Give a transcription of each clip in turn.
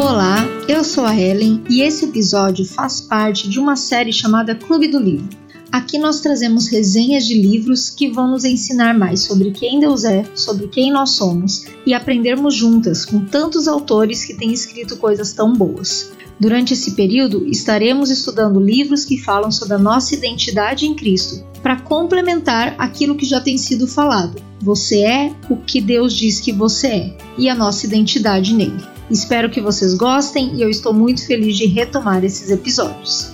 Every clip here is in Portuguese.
Olá, eu sou a Ellen e esse episódio faz parte de uma série chamada Clube do Livro. Aqui nós trazemos resenhas de livros que vão nos ensinar mais sobre quem Deus é, sobre quem nós somos e aprendermos juntas com tantos autores que têm escrito coisas tão boas. Durante esse período, estaremos estudando livros que falam sobre a nossa identidade em Cristo, para complementar aquilo que já tem sido falado. Você é o que Deus diz que você é e a nossa identidade nele. Espero que vocês gostem e eu estou muito feliz de retomar esses episódios.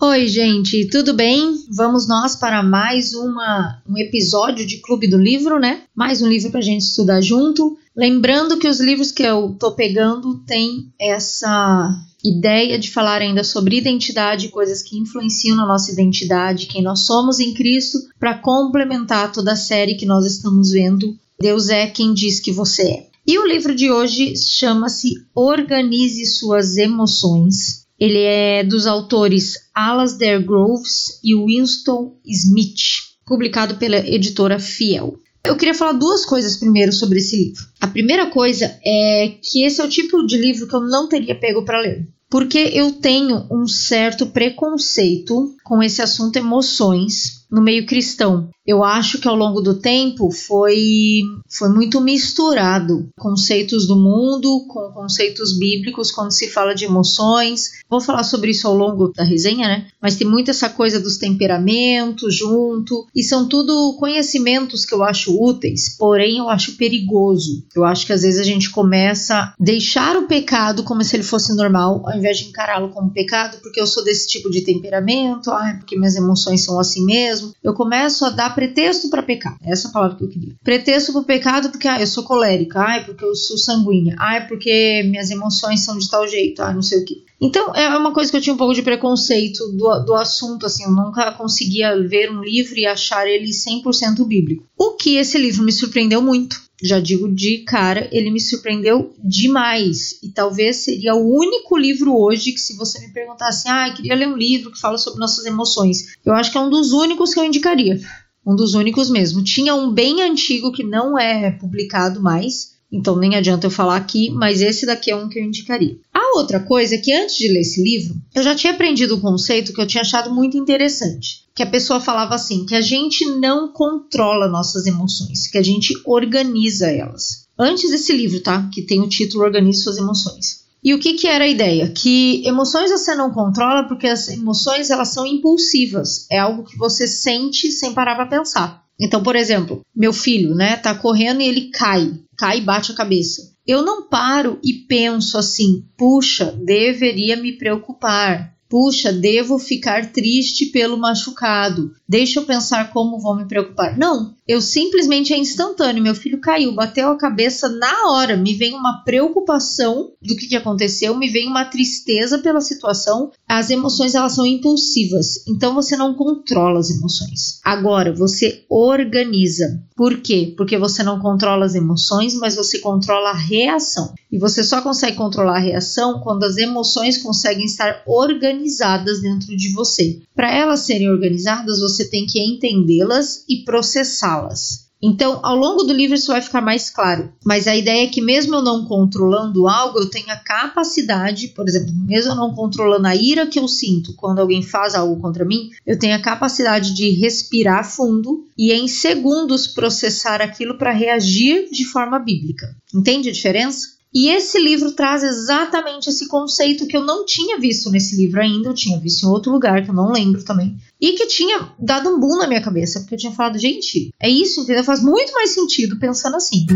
Oi, gente, tudo bem? Vamos nós para mais uma, um episódio de Clube do Livro, né? Mais um livro para a gente estudar junto. Lembrando que os livros que eu tô pegando têm essa ideia de falar ainda sobre identidade, coisas que influenciam na nossa identidade, quem nós somos em Cristo, para complementar toda a série que nós estamos vendo. Deus é quem diz que você é. E o livro de hoje chama-se Organize Suas Emoções ele é dos autores Alasdair Groves e Winston Smith, publicado pela editora Fiel. Eu queria falar duas coisas primeiro sobre esse livro. A primeira coisa é que esse é o tipo de livro que eu não teria pego para ler. Porque eu tenho um certo preconceito com esse assunto emoções no meio cristão. Eu acho que ao longo do tempo foi, foi muito misturado conceitos do mundo com conceitos bíblicos quando se fala de emoções. Vou falar sobre isso ao longo da resenha, né? Mas tem muito essa coisa dos temperamentos junto, e são tudo conhecimentos que eu acho úteis, porém eu acho perigoso. Eu acho que às vezes a gente começa a deixar o pecado como se ele fosse normal, ao invés de encará-lo como pecado, porque eu sou desse tipo de temperamento, ah, porque minhas emoções são assim mesmo. Eu começo a dar pretexto para pecar. Essa é a palavra que eu queria. Pretexto para pecado porque ah, eu sou colérica, ah, porque eu sou sanguínea, ah, porque minhas emoções são de tal jeito, ah, não sei o que. Então, é uma coisa que eu tinha um pouco de preconceito do, do assunto, assim, eu nunca conseguia ver um livro e achar ele 100% bíblico. O que esse livro me surpreendeu muito. Já digo de cara, ele me surpreendeu demais. E talvez seria o único livro hoje que, se você me perguntasse, ah, queria ler um livro que fala sobre nossas emoções, eu acho que é um dos únicos que eu indicaria. Um dos únicos mesmo. Tinha um bem antigo que não é publicado mais, então nem adianta eu falar aqui, mas esse daqui é um que eu indicaria. A outra coisa é que antes de ler esse livro, eu já tinha aprendido um conceito que eu tinha achado muito interessante. Que a pessoa falava assim: que a gente não controla nossas emoções, que a gente organiza elas. Antes desse livro, tá? Que tem o título Organize Suas Emoções. E o que, que era a ideia? Que emoções você não controla porque as emoções elas são impulsivas. É algo que você sente sem parar para pensar. Então, por exemplo, meu filho, né, tá correndo e ele cai, cai e bate a cabeça. Eu não paro e penso assim, puxa, deveria me preocupar. Puxa, devo ficar triste pelo machucado. Deixa eu pensar como vou me preocupar. Não, eu simplesmente é instantâneo. Meu filho caiu, bateu a cabeça na hora. Me vem uma preocupação do que, que aconteceu, me vem uma tristeza pela situação. As emoções elas são impulsivas, então você não controla as emoções. Agora você organiza. Por quê? Porque você não controla as emoções, mas você controla a reação. E você só consegue controlar a reação quando as emoções conseguem estar organizadas dentro de você. Para elas serem organizadas, você tem que entendê-las e processá-las. Então, ao longo do livro isso vai ficar mais claro. Mas a ideia é que, mesmo eu não controlando algo, eu tenho a capacidade, por exemplo, mesmo eu não controlando a ira que eu sinto quando alguém faz algo contra mim, eu tenho a capacidade de respirar fundo e, em segundos, processar aquilo para reagir de forma bíblica. Entende a diferença? E esse livro traz exatamente esse conceito que eu não tinha visto nesse livro ainda, eu tinha visto em outro lugar, que eu não lembro também. E que tinha dado um boom na minha cabeça, porque eu tinha falado, gente, é isso, entendeu? Faz muito mais sentido pensando assim.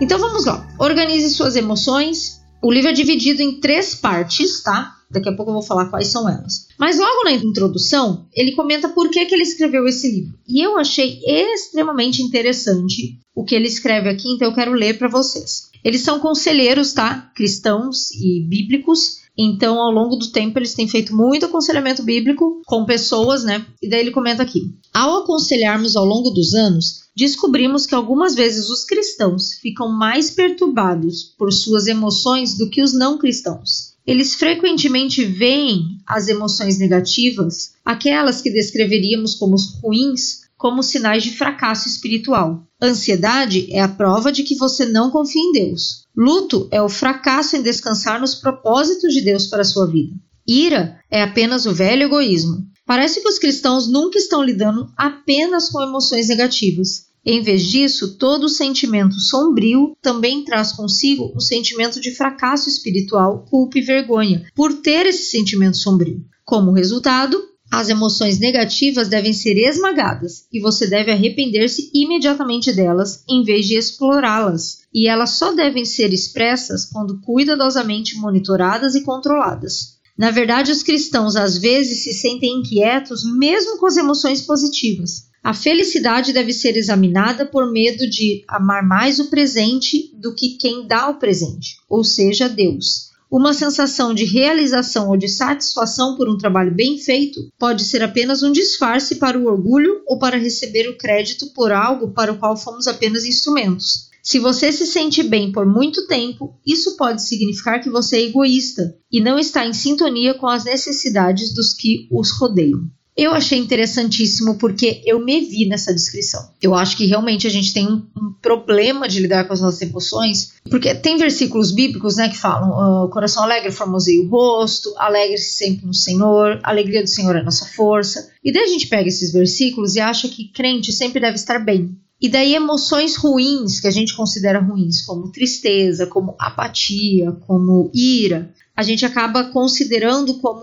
Então vamos lá. Organize suas emoções. O livro é dividido em três partes, tá? Daqui a pouco eu vou falar quais são elas. Mas logo na introdução, ele comenta por que, que ele escreveu esse livro. E eu achei extremamente interessante o que ele escreve aqui, então eu quero ler para vocês. Eles são conselheiros, tá? Cristãos e bíblicos. Então, ao longo do tempo, eles têm feito muito aconselhamento bíblico com pessoas, né? E daí ele comenta aqui: Ao aconselharmos ao longo dos anos, descobrimos que algumas vezes os cristãos ficam mais perturbados por suas emoções do que os não cristãos. eles frequentemente veem as emoções negativas, aquelas que descreveríamos como ruins, como sinais de fracasso espiritual. Ansiedade é a prova de que você não confia em Deus. Luto é o fracasso em descansar nos propósitos de Deus para a sua vida. Ira é apenas o velho egoísmo. Parece que os cristãos nunca estão lidando apenas com emoções negativas. Em vez disso, todo sentimento sombrio também traz consigo um sentimento de fracasso espiritual, culpa e vergonha por ter esse sentimento sombrio. Como resultado, as emoções negativas devem ser esmagadas e você deve arrepender-se imediatamente delas em vez de explorá-las. E elas só devem ser expressas quando cuidadosamente monitoradas e controladas. Na verdade, os cristãos às vezes se sentem inquietos mesmo com as emoções positivas. A felicidade deve ser examinada por medo de amar mais o presente do que quem dá o presente, ou seja, Deus. Uma sensação de realização ou de satisfação por um trabalho bem feito pode ser apenas um disfarce para o orgulho ou para receber o crédito por algo para o qual fomos apenas instrumentos. Se você se sente bem por muito tempo, isso pode significar que você é egoísta e não está em sintonia com as necessidades dos que os rodeiam. Eu achei interessantíssimo porque eu me vi nessa descrição. Eu acho que realmente a gente tem um, um problema de lidar com as nossas emoções, porque tem versículos bíblicos né, que falam: uh, o coração alegre formoseia o rosto, alegre-se sempre no Senhor, a alegria do Senhor é nossa força. E daí a gente pega esses versículos e acha que crente sempre deve estar bem. E daí emoções ruins que a gente considera ruins, como tristeza, como apatia, como ira, a gente acaba considerando como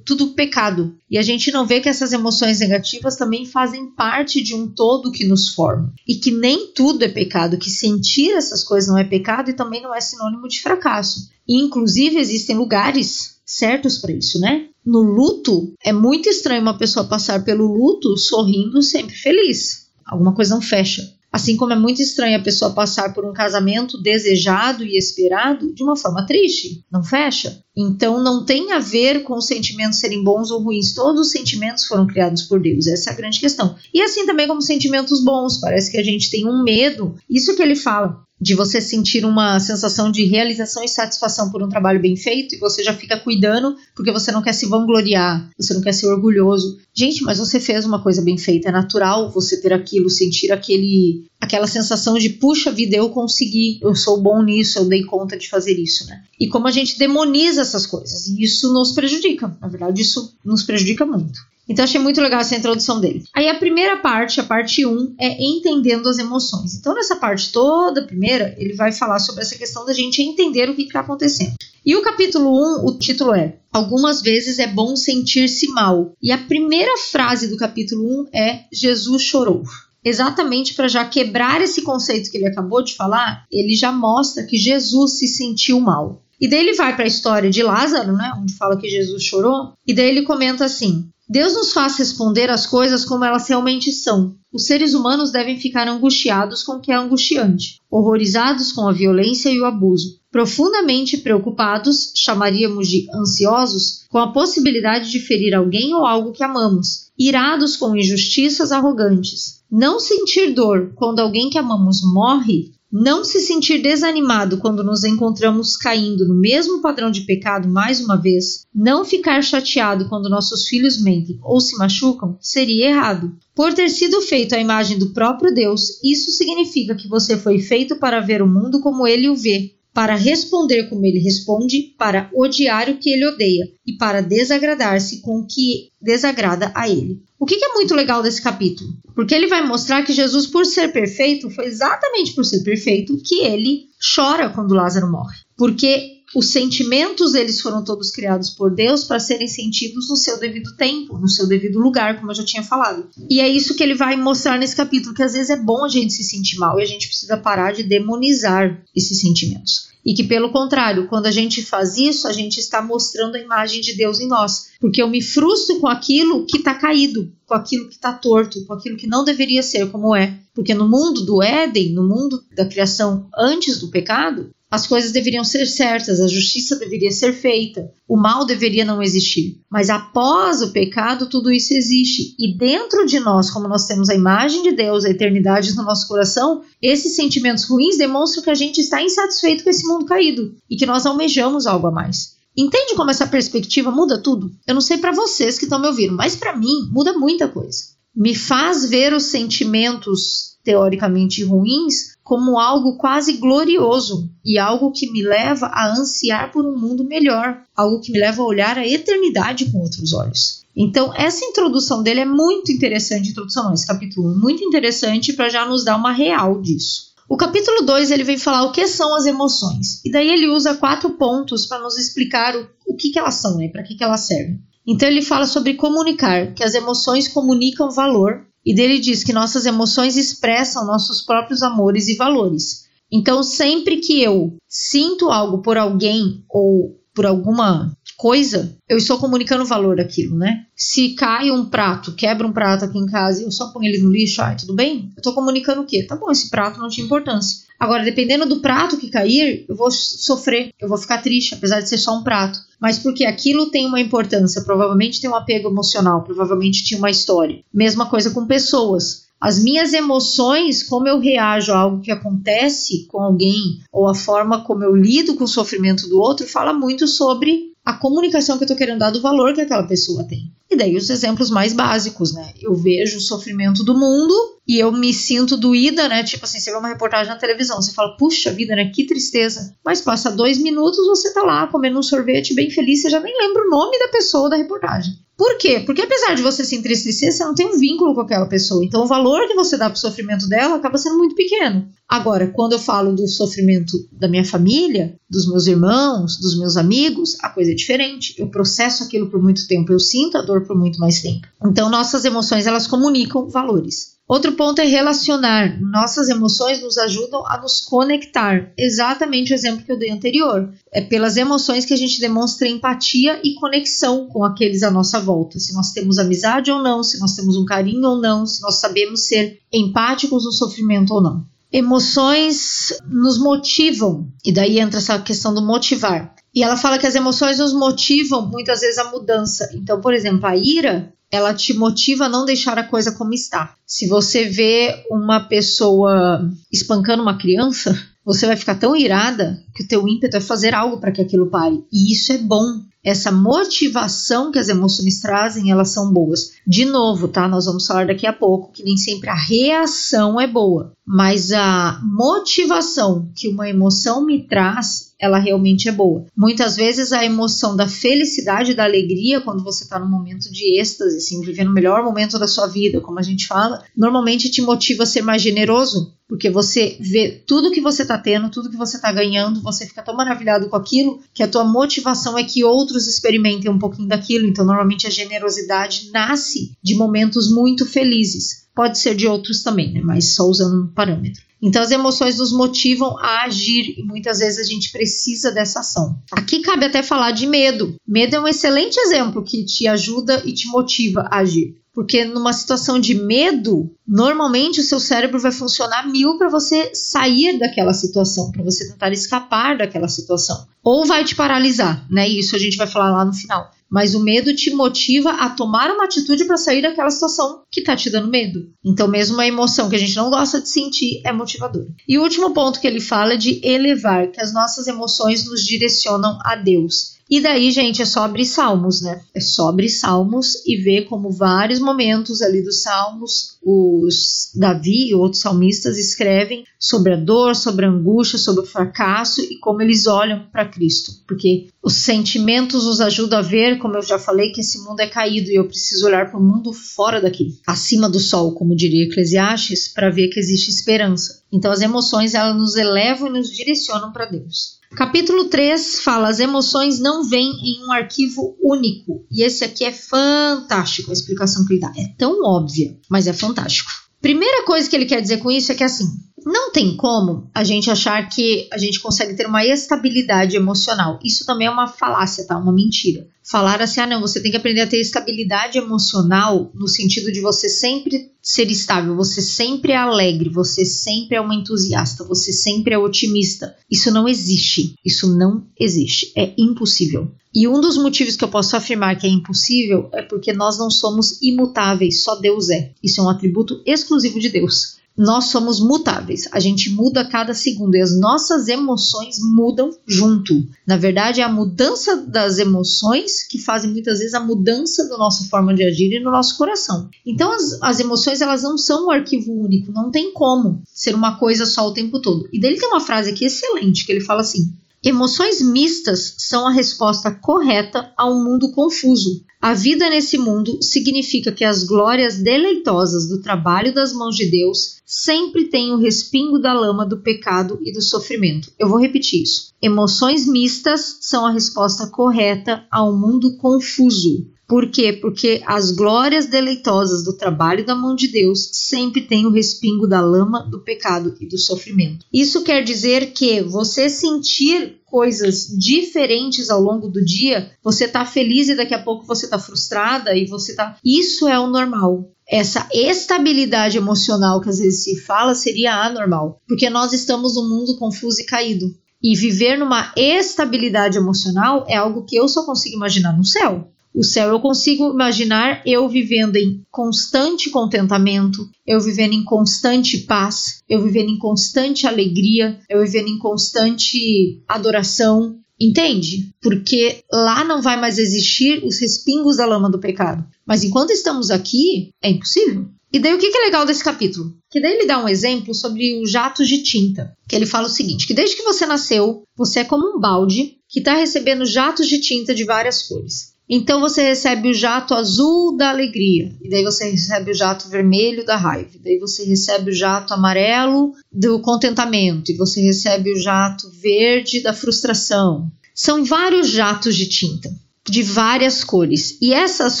tudo pecado. E a gente não vê que essas emoções negativas também fazem parte de um todo que nos forma. E que nem tudo é pecado, que sentir essas coisas não é pecado e também não é sinônimo de fracasso. E inclusive existem lugares certos para isso, né? No luto, é muito estranho uma pessoa passar pelo luto sorrindo sempre feliz. Alguma coisa não fecha. Assim como é muito estranho a pessoa passar por um casamento desejado e esperado de uma forma triste, não fecha? Então não tem a ver com os sentimentos serem bons ou ruins, todos os sentimentos foram criados por Deus, essa é a grande questão. E assim também como sentimentos bons, parece que a gente tem um medo, isso que ele fala, de você sentir uma sensação de realização e satisfação por um trabalho bem feito e você já fica cuidando porque você não quer se vangloriar, você não quer ser orgulhoso. Gente, mas você fez uma coisa bem feita, é natural você ter aquilo, sentir aquele aquela sensação de puxa vida, eu consegui, eu sou bom nisso, eu dei conta de fazer isso, né? E como a gente demoniza essas coisas, e isso nos prejudica. Na verdade, isso nos prejudica muito. Então achei muito legal essa introdução dele. Aí a primeira parte, a parte 1, é entendendo as emoções. Então nessa parte toda, primeira, ele vai falar sobre essa questão da gente entender o que está acontecendo. E o capítulo 1, o título é Algumas vezes é bom sentir-se mal. E a primeira frase do capítulo 1 é Jesus chorou. Exatamente para já quebrar esse conceito que ele acabou de falar, ele já mostra que Jesus se sentiu mal. E daí ele vai para a história de Lázaro, né, onde fala que Jesus chorou, e daí ele comenta assim: Deus nos faz responder as coisas como elas realmente são. Os seres humanos devem ficar angustiados com o que é angustiante, horrorizados com a violência e o abuso, profundamente preocupados, chamaríamos de ansiosos, com a possibilidade de ferir alguém ou algo que amamos, irados com injustiças arrogantes. Não sentir dor quando alguém que amamos morre não se sentir desanimado quando nos encontramos caindo no mesmo padrão de pecado mais uma vez, não ficar chateado quando nossos filhos mentem ou se machucam, seria errado. Por ter sido feito à imagem do próprio Deus, isso significa que você foi feito para ver o mundo como ele o vê, para responder como ele responde, para odiar o que ele odeia e para desagradar-se com o que desagrada a ele. O que é muito legal desse capítulo? Porque ele vai mostrar que Jesus, por ser perfeito, foi exatamente por ser perfeito que ele chora quando Lázaro morre. Porque os sentimentos eles foram todos criados por Deus para serem sentidos no seu devido tempo, no seu devido lugar, como eu já tinha falado. E é isso que ele vai mostrar nesse capítulo, que às vezes é bom a gente se sentir mal e a gente precisa parar de demonizar esses sentimentos. E que, pelo contrário, quando a gente faz isso, a gente está mostrando a imagem de Deus em nós. Porque eu me frustro com aquilo que está caído, com aquilo que está torto, com aquilo que não deveria ser como é. Porque no mundo do Éden, no mundo da criação antes do pecado, as coisas deveriam ser certas, a justiça deveria ser feita, o mal deveria não existir. Mas após o pecado, tudo isso existe. E dentro de nós, como nós temos a imagem de Deus, a eternidade no nosso coração, esses sentimentos ruins demonstram que a gente está insatisfeito com esse mundo caído e que nós almejamos algo a mais. Entende como essa perspectiva muda tudo? Eu não sei para vocês que estão me ouvindo, mas para mim muda muita coisa. Me faz ver os sentimentos teoricamente ruins como algo quase glorioso e algo que me leva a ansiar por um mundo melhor, algo que me leva a olhar a eternidade com outros olhos. Então, essa introdução dele é muito interessante, introdução esse capítulo é muito interessante para já nos dar uma real disso. O capítulo 2 ele vem falar o que são as emoções. E daí ele usa quatro pontos para nos explicar o, o que, que elas são, né? para que, que elas servem. Então ele fala sobre comunicar, que as emoções comunicam valor, e dele diz que nossas emoções expressam nossos próprios amores e valores. Então, sempre que eu sinto algo por alguém ou por alguma coisa, eu estou comunicando valor daquilo, né? Se cai um prato, quebra um prato aqui em casa e eu só ponho ele no lixo, ai, tudo bem? Eu estou comunicando o quê? Tá bom, esse prato não tinha importância. Agora, dependendo do prato que cair, eu vou sofrer, eu vou ficar triste, apesar de ser só um prato. Mas porque aquilo tem uma importância, provavelmente tem um apego emocional, provavelmente tinha uma história. Mesma coisa com pessoas. As minhas emoções, como eu reajo a algo que acontece com alguém, ou a forma como eu lido com o sofrimento do outro, fala muito sobre a comunicação que eu estou querendo dar do valor que aquela pessoa tem. E daí os exemplos mais básicos, né? Eu vejo o sofrimento do mundo e eu me sinto doída, né? Tipo assim, você vê uma reportagem na televisão, você fala, puxa vida, né? Que tristeza. Mas passa dois minutos, você tá lá comendo um sorvete bem feliz, você já nem lembra o nome da pessoa da reportagem. Por quê? Porque apesar de você se entristecer, você não tem um vínculo com aquela pessoa. Então o valor que você dá pro sofrimento dela acaba sendo muito pequeno. Agora, quando eu falo do sofrimento da minha família, dos meus irmãos, dos meus amigos, a coisa é diferente. Eu processo aquilo por muito tempo, eu sinto a dor por muito mais tempo. Então nossas emoções, elas comunicam valores. Outro ponto é relacionar. Nossas emoções nos ajudam a nos conectar. Exatamente o exemplo que eu dei anterior. É pelas emoções que a gente demonstra empatia e conexão com aqueles à nossa volta. Se nós temos amizade ou não, se nós temos um carinho ou não, se nós sabemos ser empáticos no sofrimento ou não. Emoções nos motivam, e daí entra essa questão do motivar. E ela fala que as emoções nos motivam muitas vezes a mudança. Então, por exemplo, a ira ela te motiva a não deixar a coisa como está. Se você vê uma pessoa espancando uma criança, você vai ficar tão irada que o teu ímpeto é fazer algo para que aquilo pare. E isso é bom. Essa motivação que as emoções trazem, elas são boas. De novo, tá? Nós vamos falar daqui a pouco que nem sempre a reação é boa, mas a motivação que uma emoção me traz ela realmente é boa. Muitas vezes a emoção da felicidade, da alegria, quando você está num momento de êxtase, assim, vivendo o melhor momento da sua vida, como a gente fala, normalmente te motiva a ser mais generoso, porque você vê tudo que você está tendo, tudo que você está ganhando, você fica tão maravilhado com aquilo que a tua motivação é que outros experimentem um pouquinho daquilo. Então, normalmente a generosidade nasce de momentos muito felizes. Pode ser de outros também, né? Mas só usando um parâmetro. Então, as emoções nos motivam a agir e muitas vezes a gente precisa dessa ação. Aqui cabe até falar de medo. Medo é um excelente exemplo que te ajuda e te motiva a agir. Porque numa situação de medo, normalmente o seu cérebro vai funcionar mil para você sair daquela situação, para você tentar escapar daquela situação. Ou vai te paralisar, né? Isso a gente vai falar lá no final mas o medo te motiva a tomar uma atitude para sair daquela situação que está te dando medo. Então, mesmo uma emoção que a gente não gosta de sentir é motivadora. E o último ponto que ele fala é de elevar, que as nossas emoções nos direcionam a Deus. E daí, gente, é só abrir Salmos, né? É só abrir Salmos e ver como vários momentos ali dos Salmos, os Davi e outros salmistas escrevem sobre a dor, sobre a angústia, sobre o fracasso e como eles olham para Cristo. Porque os sentimentos nos ajudam a ver, como eu já falei, que esse mundo é caído e eu preciso olhar para o mundo fora daqui, acima do sol, como diria Eclesiastes, para ver que existe esperança. Então as emoções elas nos elevam e nos direcionam para Deus. Capítulo 3 fala: as emoções não vêm em um arquivo único. E esse aqui é fantástico, a explicação que ele dá. É tão óbvia, mas é fantástico. Primeira coisa que ele quer dizer com isso é que assim, não tem como a gente achar que a gente consegue ter uma estabilidade emocional. Isso também é uma falácia, tá? Uma mentira. Falar assim, ah, não, você tem que aprender a ter estabilidade emocional no sentido de você sempre ser estável, você sempre é alegre, você sempre é uma entusiasta, você sempre é otimista. Isso não existe. Isso não existe. É impossível. E um dos motivos que eu posso afirmar que é impossível é porque nós não somos imutáveis, só Deus é. Isso é um atributo exclusivo de Deus. Nós somos mutáveis, a gente muda a cada segundo e as nossas emoções mudam junto. Na verdade, é a mudança das emoções que fazem muitas vezes a mudança da nossa forma de agir e no nosso coração. Então, as, as emoções elas não são um arquivo único, não tem como ser uma coisa só o tempo todo. E dele tem uma frase aqui excelente que ele fala assim: Emoções mistas são a resposta correta a um mundo confuso. A vida nesse mundo significa que as glórias deleitosas do trabalho das mãos de Deus sempre têm o respingo da lama do pecado e do sofrimento. Eu vou repetir isso. Emoções mistas são a resposta correta a um mundo confuso. Por quê? Porque as glórias deleitosas do trabalho da mão de Deus sempre têm o respingo da lama do pecado e do sofrimento. Isso quer dizer que você sentir coisas diferentes ao longo do dia, você tá feliz e daqui a pouco você tá frustrada e você tá. Isso é o normal. Essa estabilidade emocional que às vezes se fala seria anormal, porque nós estamos num mundo confuso e caído. E viver numa estabilidade emocional é algo que eu só consigo imaginar no céu. O céu eu consigo imaginar eu vivendo em constante contentamento, eu vivendo em constante paz, eu vivendo em constante alegria, eu vivendo em constante adoração, Entende? Porque lá não vai mais existir os respingos da lama do pecado. Mas enquanto estamos aqui, é impossível. E daí o que é legal desse capítulo? Que daí ele dá um exemplo sobre os jatos de tinta. Que ele fala o seguinte: que desde que você nasceu, você é como um balde que está recebendo jatos de tinta de várias cores. Então você recebe o jato azul da alegria, e daí você recebe o jato vermelho da raiva, e daí você recebe o jato amarelo do contentamento, e você recebe o jato verde da frustração. São vários jatos de tinta de várias cores. E essas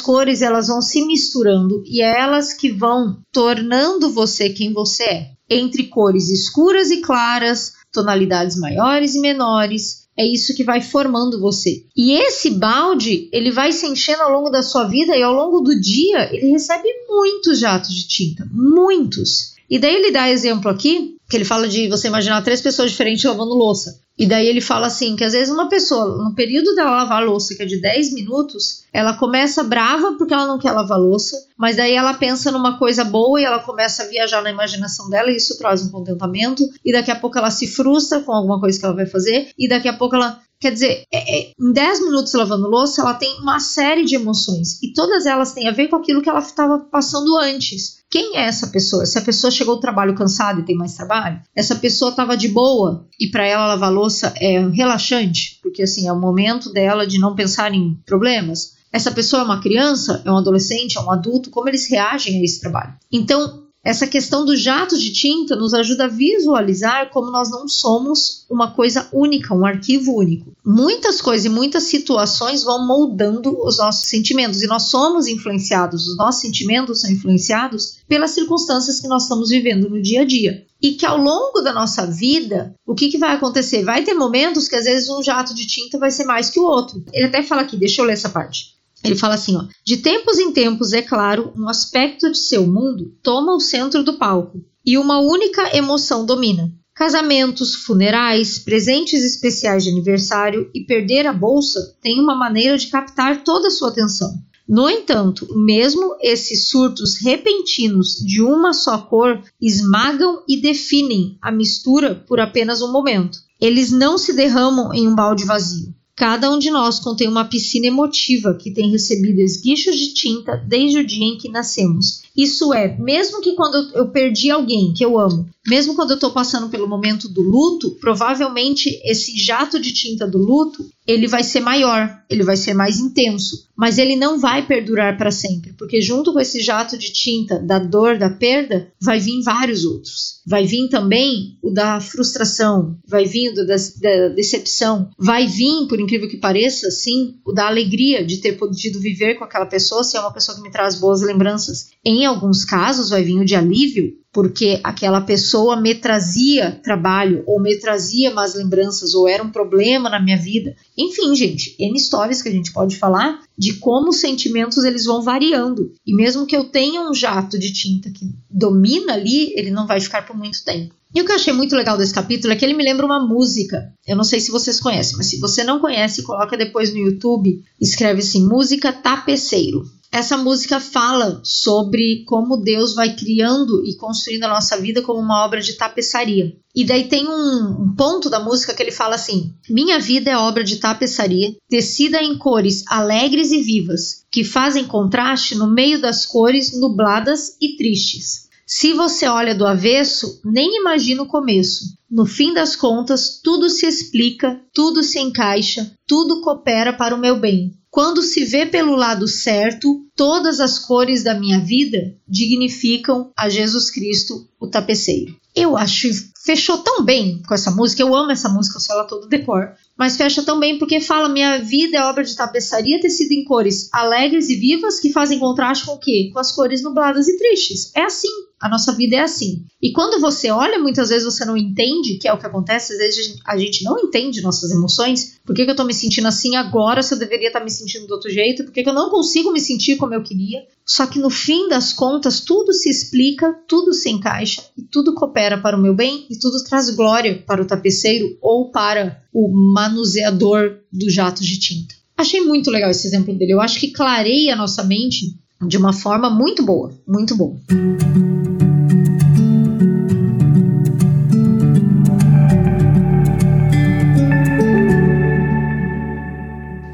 cores elas vão se misturando e é elas que vão tornando você quem você é. Entre cores escuras e claras, tonalidades maiores e menores, é isso que vai formando você. E esse balde, ele vai se enchendo ao longo da sua vida e ao longo do dia ele recebe muitos jatos de tinta, muitos. E daí ele dá exemplo aqui, que ele fala de você imaginar três pessoas diferentes lavando louça. E daí ele fala assim, que às vezes uma pessoa, no período dela lavar louça, que é de 10 minutos, ela começa brava porque ela não quer lavar louça, mas daí ela pensa numa coisa boa e ela começa a viajar na imaginação dela e isso traz um contentamento, e daqui a pouco ela se frustra com alguma coisa que ela vai fazer, e daqui a pouco ela Quer dizer, é, é, em 10 minutos lavando louça, ela tem uma série de emoções e todas elas têm a ver com aquilo que ela estava passando antes. Quem é essa pessoa? Essa pessoa chegou ao trabalho cansada e tem mais trabalho? Essa pessoa estava de boa e para ela lavar louça é relaxante, porque assim é o momento dela de não pensar em problemas. Essa pessoa é uma criança, é um adolescente, é um adulto, como eles reagem a esse trabalho? Então, essa questão do jato de tinta nos ajuda a visualizar como nós não somos uma coisa única, um arquivo único. Muitas coisas e muitas situações vão moldando os nossos sentimentos e nós somos influenciados, os nossos sentimentos são influenciados pelas circunstâncias que nós estamos vivendo no dia a dia. E que ao longo da nossa vida, o que, que vai acontecer? Vai ter momentos que às vezes um jato de tinta vai ser mais que o outro. Ele até fala aqui, deixa eu ler essa parte. Ele fala assim, ó: De tempos em tempos, é claro, um aspecto de seu mundo toma o centro do palco e uma única emoção domina. Casamentos, funerais, presentes especiais de aniversário e perder a bolsa têm uma maneira de captar toda a sua atenção. No entanto, mesmo esses surtos repentinos de uma só cor esmagam e definem a mistura por apenas um momento. Eles não se derramam em um balde vazio. Cada um de nós contém uma piscina emotiva que tem recebido esguichos de tinta desde o dia em que nascemos. Isso é, mesmo que quando eu perdi alguém que eu amo, mesmo quando eu estou passando pelo momento do luto, provavelmente esse jato de tinta do luto ele vai ser maior, ele vai ser mais intenso, mas ele não vai perdurar para sempre, porque junto com esse jato de tinta da dor, da perda, vai vir vários outros. Vai vir também o da frustração, vai vir o da, da decepção, vai vir, por incrível que pareça, sim, o da alegria de ter podido viver com aquela pessoa, se é uma pessoa que me traz boas lembranças. Em alguns casos, vai vir o de alívio, porque aquela pessoa me trazia trabalho, ou me trazia más lembranças, ou era um problema na minha vida. Enfim, gente, N histórias que a gente pode falar de como os sentimentos eles vão variando. E mesmo que eu tenha um jato de tinta que domina ali, ele não vai ficar por muito tempo. E o que eu achei muito legal desse capítulo é que ele me lembra uma música. Eu não sei se vocês conhecem, mas se você não conhece, coloca depois no YouTube, escreve assim: música tapeceiro. Essa música fala sobre como Deus vai criando e construindo a nossa vida como uma obra de tapeçaria. E daí tem um, um, ponto da música que ele fala assim: Minha vida é obra de tapeçaria, tecida em cores alegres e vivas, que fazem contraste no meio das cores nubladas e tristes. Se você olha do avesso, nem imagina o começo. No fim das contas, tudo se explica, tudo se encaixa, tudo coopera para o meu bem. Quando se vê pelo lado certo, todas as cores da minha vida dignificam a Jesus Cristo, o tapeceiro. Eu acho fechou tão bem com essa música. Eu amo essa música, eu sei ela todo decor. Mas fecha tão bem porque fala: minha vida é obra de tapeçaria tecida em cores alegres e vivas que fazem contraste com o quê? Com as cores nubladas e tristes. É assim. A nossa vida é assim. E quando você olha, muitas vezes você não entende, que é o que acontece, às vezes a gente não entende nossas emoções. Por que, que eu tô me sentindo assim agora se eu deveria estar tá me sentindo do outro jeito? Por que, que eu não consigo me sentir como eu queria? Só que no fim das contas, tudo se explica, tudo se encaixa e tudo coopera para o meu bem e tudo traz glória para o tapeceiro ou para o manuseador do jato de tinta. Achei muito legal esse exemplo dele. Eu acho que clareia a nossa mente de uma forma muito boa, muito boa.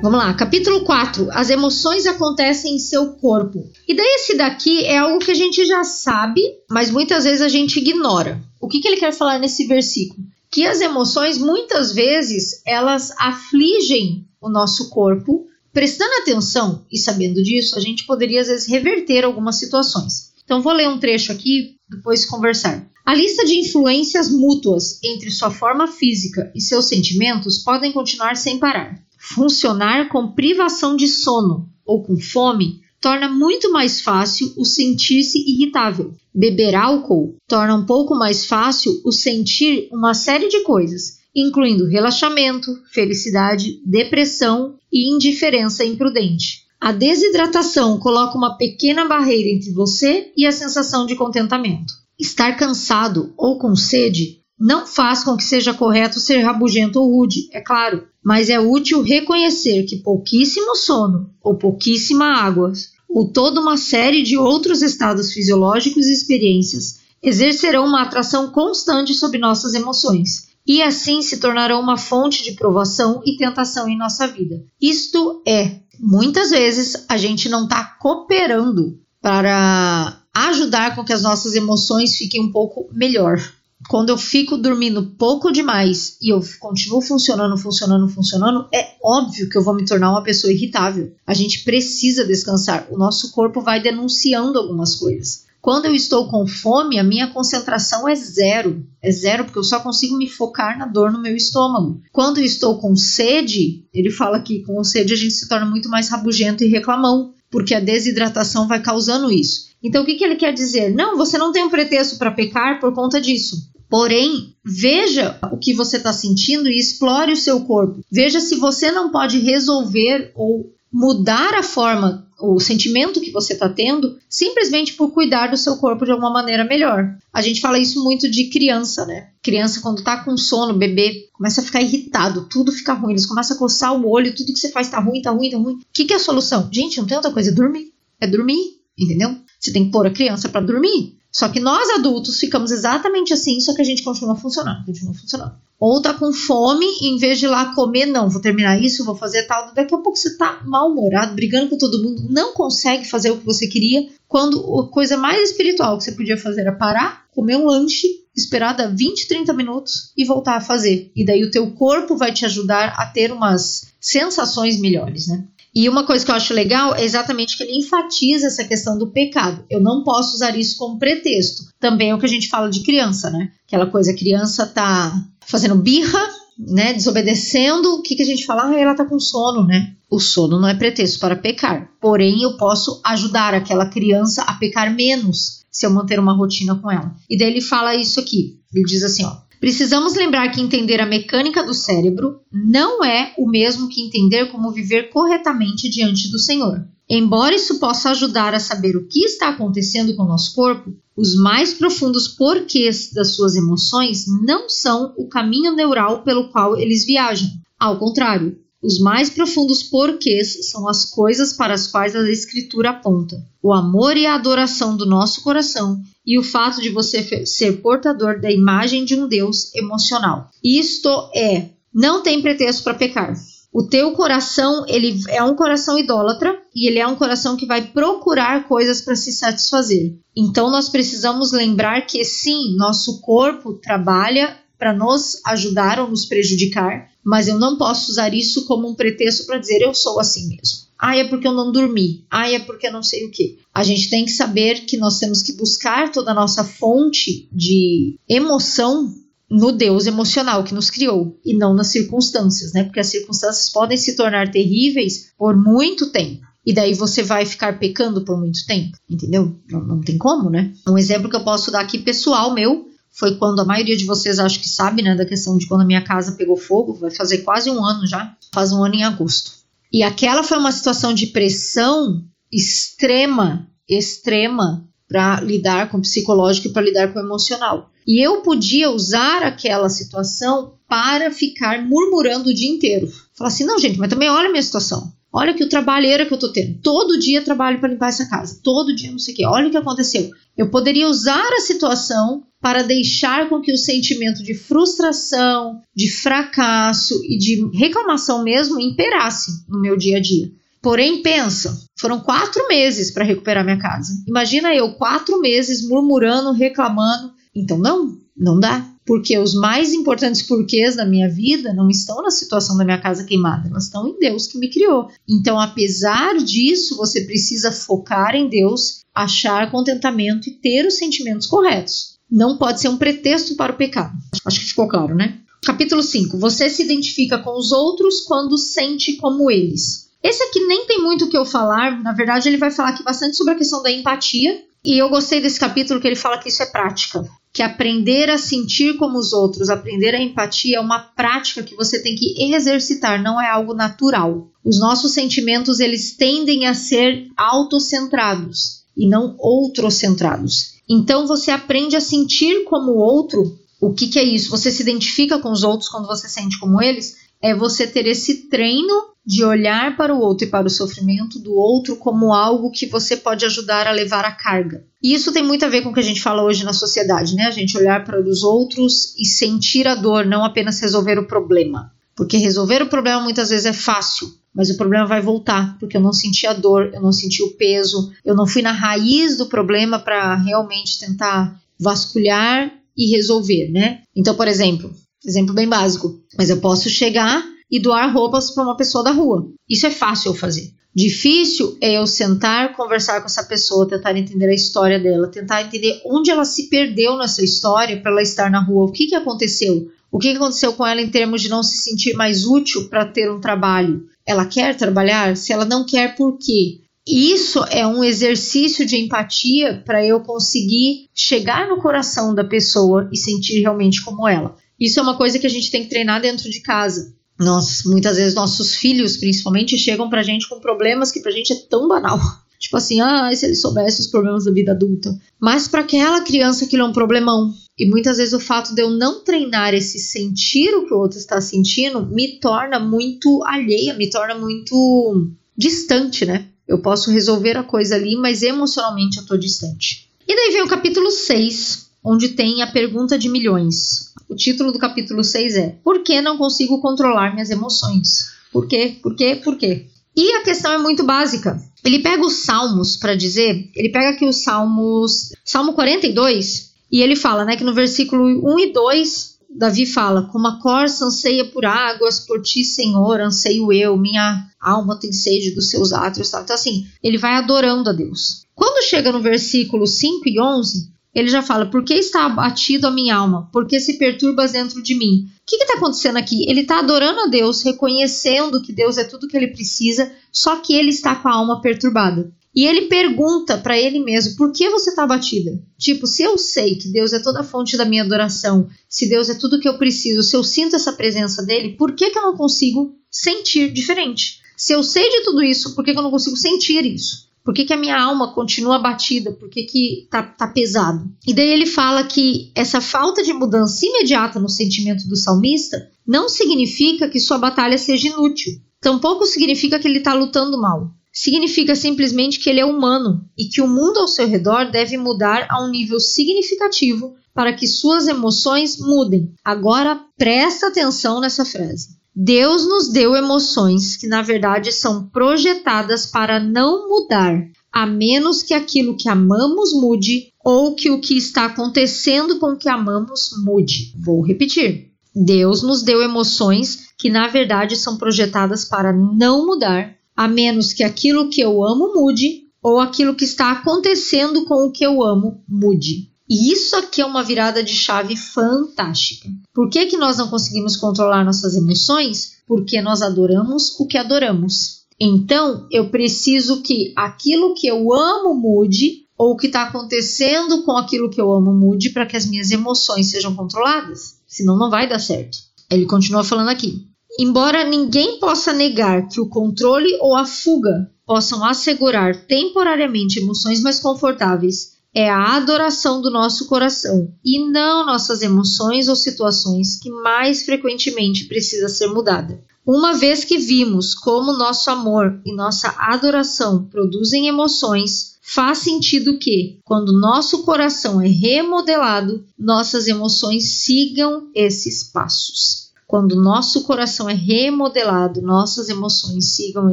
Vamos lá, capítulo 4. As emoções acontecem em seu corpo. E daí esse daqui é algo que a gente já sabe, mas muitas vezes a gente ignora. O que, que ele quer falar nesse versículo? Que as emoções muitas vezes elas afligem o nosso corpo. Prestando atenção e sabendo disso, a gente poderia às vezes reverter algumas situações. Então vou ler um trecho aqui, depois conversar. A lista de influências mútuas entre sua forma física e seus sentimentos podem continuar sem parar. Funcionar com privação de sono ou com fome torna muito mais fácil o sentir-se irritável. Beber álcool torna um pouco mais fácil o sentir uma série de coisas, incluindo relaxamento, felicidade, depressão e indiferença imprudente. A desidratação coloca uma pequena barreira entre você e a sensação de contentamento. Estar cansado ou com sede não faz com que seja correto ser rabugento ou rude, é claro, mas é útil reconhecer que pouquíssimo sono ou pouquíssima água, ou toda uma série de outros estados fisiológicos e experiências, exercerão uma atração constante sobre nossas emoções e assim se tornarão uma fonte de provação e tentação em nossa vida. Isto é, muitas vezes a gente não está cooperando para ajudar com que as nossas emoções fiquem um pouco melhor quando eu fico dormindo pouco demais e eu continuo funcionando, funcionando, funcionando, é óbvio que eu vou me tornar uma pessoa irritável. A gente precisa descansar. O nosso corpo vai denunciando algumas coisas. Quando eu estou com fome, a minha concentração é zero. É zero porque eu só consigo me focar na dor no meu estômago. Quando eu estou com sede, ele fala que com sede a gente se torna muito mais rabugento e reclamão, porque a desidratação vai causando isso. Então, o que, que ele quer dizer? Não, você não tem um pretexto para pecar por conta disso. Porém, veja o que você está sentindo e explore o seu corpo. Veja se você não pode resolver ou mudar a forma, o sentimento que você está tendo, simplesmente por cuidar do seu corpo de alguma maneira melhor. A gente fala isso muito de criança, né? Criança, quando tá com sono, bebê, começa a ficar irritado, tudo fica ruim, eles começam a coçar o olho, tudo que você faz tá ruim, tá ruim, tá ruim. O que, que é a solução? Gente, não tem outra coisa, é dormir. É dormir, entendeu? Você tem que pôr a criança para dormir. Só que nós adultos ficamos exatamente assim, só que a gente continua funcionando, continua funcionando. Ou tá com fome, e em vez de ir lá comer, não, vou terminar isso, vou fazer tal. Daqui a pouco você tá mal-humorado, brigando com todo mundo, não consegue fazer o que você queria, quando a coisa mais espiritual que você podia fazer era parar, comer um lanche, esperar dar 20, 30 minutos e voltar a fazer. E daí o teu corpo vai te ajudar a ter umas sensações melhores, né? E uma coisa que eu acho legal é exatamente que ele enfatiza essa questão do pecado. Eu não posso usar isso como pretexto. Também é o que a gente fala de criança, né? Aquela coisa, a criança tá fazendo birra, né? Desobedecendo. O que, que a gente fala? Ah, ela tá com sono, né? O sono não é pretexto para pecar. Porém, eu posso ajudar aquela criança a pecar menos se eu manter uma rotina com ela. E daí ele fala isso aqui. Ele diz assim, ó. Precisamos lembrar que entender a mecânica do cérebro não é o mesmo que entender como viver corretamente diante do Senhor. Embora isso possa ajudar a saber o que está acontecendo com o nosso corpo, os mais profundos porquês das suas emoções não são o caminho neural pelo qual eles viajam. Ao contrário, os mais profundos porquês são as coisas para as quais a Escritura aponta: o amor e a adoração do nosso coração e o fato de você ser portador da imagem de um Deus emocional. Isto é, não tem pretexto para pecar. O teu coração, ele é um coração idólatra e ele é um coração que vai procurar coisas para se satisfazer. Então nós precisamos lembrar que sim, nosso corpo trabalha para nos ajudar ou nos prejudicar, mas eu não posso usar isso como um pretexto para dizer eu sou assim mesmo. Ah, é porque eu não dormi. Ah, é porque eu não sei o que. A gente tem que saber que nós temos que buscar toda a nossa fonte de emoção no Deus emocional que nos criou e não nas circunstâncias, né? Porque as circunstâncias podem se tornar terríveis por muito tempo. E daí você vai ficar pecando por muito tempo, entendeu? Não, não tem como, né? Um exemplo que eu posso dar aqui pessoal meu foi quando a maioria de vocês acho que sabe, né, da questão de quando a minha casa pegou fogo, vai fazer quase um ano já, faz um ano em agosto. E aquela foi uma situação de pressão extrema, extrema para lidar com o psicológico e para lidar com o emocional. E eu podia usar aquela situação para ficar murmurando o dia inteiro. Falar assim: não, gente, mas também olha a minha situação. Olha que o trabalheira que eu tô tendo. Todo dia trabalho para limpar essa casa. Todo dia não sei o quê. Olha o que aconteceu. Eu poderia usar a situação para deixar com que o sentimento de frustração, de fracasso e de reclamação mesmo imperasse no meu dia a dia. Porém, pensa, foram quatro meses para recuperar minha casa. Imagina eu quatro meses murmurando, reclamando. Então, não, não dá. Porque os mais importantes porquês da minha vida não estão na situação da minha casa queimada, elas estão em Deus que me criou. Então, apesar disso, você precisa focar em Deus, achar contentamento e ter os sentimentos corretos. Não pode ser um pretexto para o pecado. Acho que ficou claro, né? Capítulo 5. Você se identifica com os outros quando sente como eles. Esse aqui nem tem muito o que eu falar, na verdade, ele vai falar aqui bastante sobre a questão da empatia. E eu gostei desse capítulo que ele fala que isso é prática. Que aprender a sentir como os outros, aprender a empatia é uma prática que você tem que exercitar, não é algo natural. Os nossos sentimentos, eles tendem a ser autocentrados e não outrocentrados. Então você aprende a sentir como o outro. O que, que é isso? Você se identifica com os outros quando você sente como eles? É você ter esse treino de olhar para o outro e para o sofrimento do outro como algo que você pode ajudar a levar a carga. E isso tem muito a ver com o que a gente fala hoje na sociedade, né? A gente olhar para os outros e sentir a dor, não apenas resolver o problema. Porque resolver o problema muitas vezes é fácil, mas o problema vai voltar, porque eu não senti a dor, eu não senti o peso, eu não fui na raiz do problema para realmente tentar vasculhar e resolver, né? Então, por exemplo, exemplo bem básico, mas eu posso chegar e doar roupas para uma pessoa da rua. Isso é fácil eu fazer. Difícil é eu sentar, conversar com essa pessoa, tentar entender a história dela, tentar entender onde ela se perdeu nessa história para ela estar na rua, o que, que aconteceu, o que, que aconteceu com ela em termos de não se sentir mais útil para ter um trabalho. Ela quer trabalhar? Se ela não quer, por quê? Isso é um exercício de empatia para eu conseguir chegar no coração da pessoa e sentir realmente como ela. Isso é uma coisa que a gente tem que treinar dentro de casa. Nós, muitas vezes, nossos filhos, principalmente, chegam pra gente com problemas que pra gente é tão banal. Tipo assim, ah, se ele soubesse os problemas da vida adulta. Mas para aquela criança aquilo é um problemão. E muitas vezes o fato de eu não treinar esse sentir o que o outro está sentindo me torna muito alheia, me torna muito distante, né? Eu posso resolver a coisa ali, mas emocionalmente eu tô distante. E daí vem o capítulo 6, onde tem a pergunta de milhões. O título do capítulo 6 é Por que não consigo controlar minhas emoções? Por quê? Por quê? Por quê? E a questão é muito básica. Ele pega os salmos para dizer, ele pega aqui os salmos, Salmo 42, e ele fala, né, que no versículo 1 e 2, Davi fala: Como a corça anseia por águas, por ti, Senhor, anseio eu, minha alma tem sede dos seus átrios. Então, assim, ele vai adorando a Deus. Quando chega no versículo 5 e 11, ele já fala: Por que está abatido a minha alma? Por que se perturbas dentro de mim? O que está acontecendo aqui? Ele está adorando a Deus, reconhecendo que Deus é tudo que ele precisa, só que ele está com a alma perturbada. E ele pergunta para ele mesmo: por que você está abatida? Tipo, se eu sei que Deus é toda a fonte da minha adoração, se Deus é tudo que eu preciso, se eu sinto essa presença dele, por que, que eu não consigo sentir diferente? Se eu sei de tudo isso, por que, que eu não consigo sentir isso? Por que, que, a minha alma continua batida? Por que, que tá, tá, pesado? E daí ele fala que essa falta de mudança imediata no sentimento do salmista não significa que sua batalha seja inútil. Tampouco significa que ele está lutando mal. Significa simplesmente que ele é humano e que o mundo ao seu redor deve mudar a um nível significativo para que suas emoções mudem. Agora presta atenção nessa frase. Deus nos deu emoções que, na verdade, são projetadas para não mudar, a menos que aquilo que amamos mude ou que o que está acontecendo com o que amamos mude. Vou repetir. Deus nos deu emoções que, na verdade, são projetadas para não mudar, a menos que aquilo que eu amo mude ou aquilo que está acontecendo com o que eu amo mude. E isso aqui é uma virada de chave fantástica. Por que, que nós não conseguimos controlar nossas emoções? Porque nós adoramos o que adoramos. Então, eu preciso que aquilo que eu amo mude, ou o que está acontecendo com aquilo que eu amo mude, para que as minhas emoções sejam controladas. Senão, não vai dar certo. Ele continua falando aqui. Embora ninguém possa negar que o controle ou a fuga possam assegurar temporariamente emoções mais confortáveis é a adoração do nosso coração e não nossas emoções ou situações que mais frequentemente precisa ser mudada. Uma vez que vimos como nosso amor e nossa adoração produzem emoções, faz sentido que, quando nosso coração é remodelado, nossas emoções sigam esses passos. Quando nosso coração é remodelado, nossas emoções sigam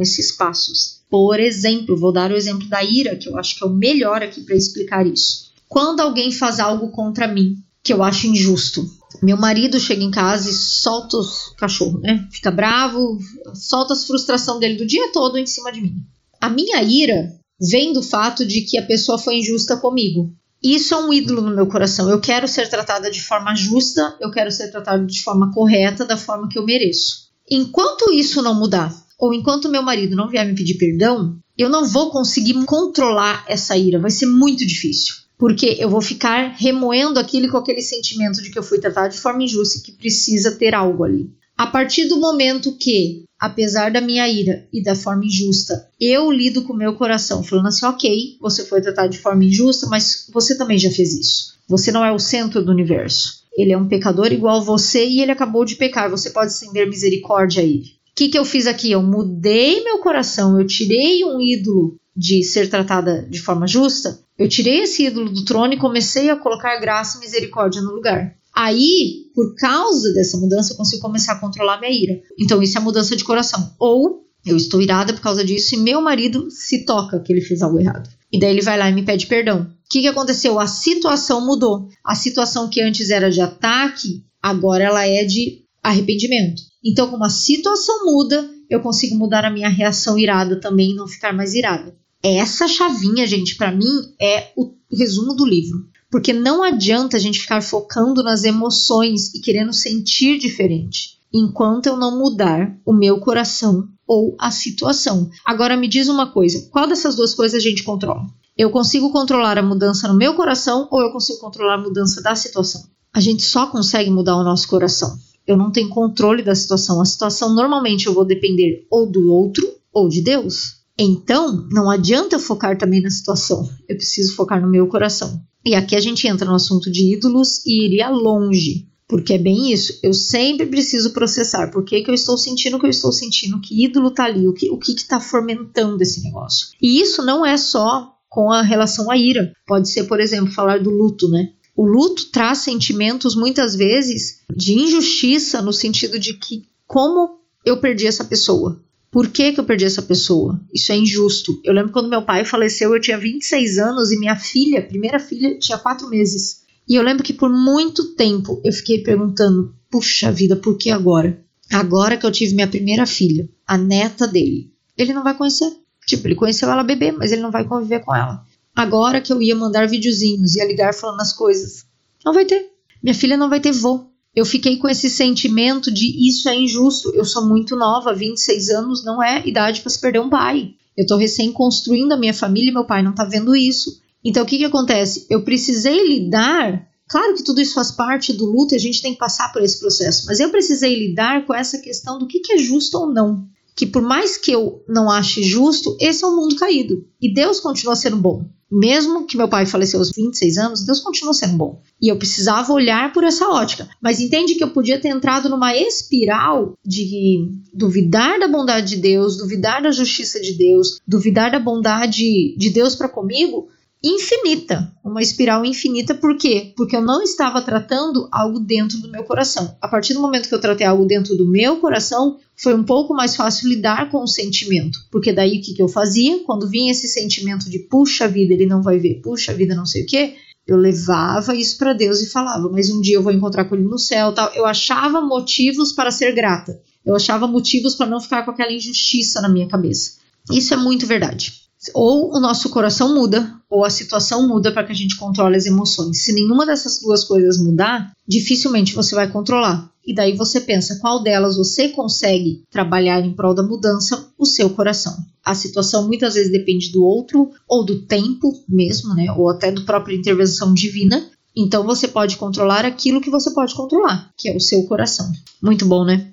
esses passos. Por exemplo, vou dar o exemplo da ira, que eu acho que é o melhor aqui para explicar isso. Quando alguém faz algo contra mim que eu acho injusto, meu marido chega em casa e solta os cachorros, né? Fica bravo, solta as frustração dele do dia todo em cima de mim. A minha ira vem do fato de que a pessoa foi injusta comigo. Isso é um ídolo no meu coração. Eu quero ser tratada de forma justa, eu quero ser tratada de forma correta, da forma que eu mereço. Enquanto isso não mudar, ou enquanto meu marido não vier me pedir perdão, eu não vou conseguir controlar essa ira, vai ser muito difícil. Porque eu vou ficar remoendo aquilo com aquele sentimento de que eu fui tratado de forma injusta e que precisa ter algo ali. A partir do momento que, apesar da minha ira e da forma injusta, eu lido com o meu coração, falando assim: ok, você foi tratado de forma injusta, mas você também já fez isso. Você não é o centro do universo. Ele é um pecador igual você e ele acabou de pecar. Você pode estender misericórdia a ele que, que eu fiz aqui? Eu mudei meu coração, eu tirei um ídolo de ser tratada de forma justa, eu tirei esse ídolo do trono e comecei a colocar graça e misericórdia no lugar. Aí, por causa dessa mudança, eu consigo começar a controlar minha ira. Então, isso é mudança de coração. Ou eu estou irada por causa disso e meu marido se toca que ele fez algo errado. E daí ele vai lá e me pede perdão. O que, que aconteceu? A situação mudou. A situação que antes era de ataque, agora ela é de arrependimento. Então, como a situação muda, eu consigo mudar a minha reação irada também e não ficar mais irada. Essa chavinha, gente, para mim é o resumo do livro. Porque não adianta a gente ficar focando nas emoções e querendo sentir diferente, enquanto eu não mudar o meu coração ou a situação. Agora me diz uma coisa: qual dessas duas coisas a gente controla? Eu consigo controlar a mudança no meu coração ou eu consigo controlar a mudança da situação? A gente só consegue mudar o nosso coração eu não tenho controle da situação. A situação normalmente eu vou depender ou do outro ou de Deus. Então, não adianta focar também na situação. Eu preciso focar no meu coração. E aqui a gente entra no assunto de ídolos e iria longe. Porque é bem isso. Eu sempre preciso processar. Por que, que eu estou sentindo o que eu estou sentindo? Que ídolo está ali? O que o está fomentando esse negócio? E isso não é só com a relação à ira. Pode ser, por exemplo, falar do luto, né? O luto traz sentimentos muitas vezes de injustiça no sentido de que como eu perdi essa pessoa? Por que, que eu perdi essa pessoa? Isso é injusto. Eu lembro quando meu pai faleceu, eu tinha 26 anos e minha filha, primeira filha, tinha 4 meses. E eu lembro que por muito tempo eu fiquei perguntando: puxa vida, por que agora? Agora que eu tive minha primeira filha, a neta dele, ele não vai conhecer. Tipo, ele conheceu ela bebê, mas ele não vai conviver com ela. Agora que eu ia mandar videozinhos, ia ligar falando as coisas. Não vai ter. Minha filha não vai ter vô. Eu fiquei com esse sentimento de isso é injusto. Eu sou muito nova, 26 anos não é idade para se perder um pai. Eu tô recém construindo a minha família e meu pai não tá vendo isso. Então o que que acontece? Eu precisei lidar. Claro que tudo isso faz parte do luto e a gente tem que passar por esse processo, mas eu precisei lidar com essa questão do que, que é justo ou não. que por mais que eu não ache justo, esse é um mundo caído. E Deus continua sendo bom. Mesmo que meu pai faleceu aos 26 anos, Deus continua sendo bom. E eu precisava olhar por essa ótica. Mas entende que eu podia ter entrado numa espiral de duvidar da bondade de Deus, duvidar da justiça de Deus, duvidar da bondade de Deus para comigo, infinita, uma espiral infinita, por quê? Porque eu não estava tratando algo dentro do meu coração. A partir do momento que eu tratei algo dentro do meu coração, foi um pouco mais fácil lidar com o sentimento, porque daí o que, que eu fazia? Quando vinha esse sentimento de puxa vida, ele não vai ver, puxa vida, não sei o quê, eu levava isso para Deus e falava, mas um dia eu vou encontrar com ele no céu, tal. Eu achava motivos para ser grata. Eu achava motivos para não ficar com aquela injustiça na minha cabeça. Isso é muito verdade ou o nosso coração muda, ou a situação muda para que a gente controle as emoções. Se nenhuma dessas duas coisas mudar, dificilmente você vai controlar. E daí você pensa qual delas você consegue trabalhar em prol da mudança, o seu coração. A situação muitas vezes depende do outro, ou do tempo mesmo, né? Ou até do própria intervenção divina. Então você pode controlar aquilo que você pode controlar, que é o seu coração. Muito bom, né?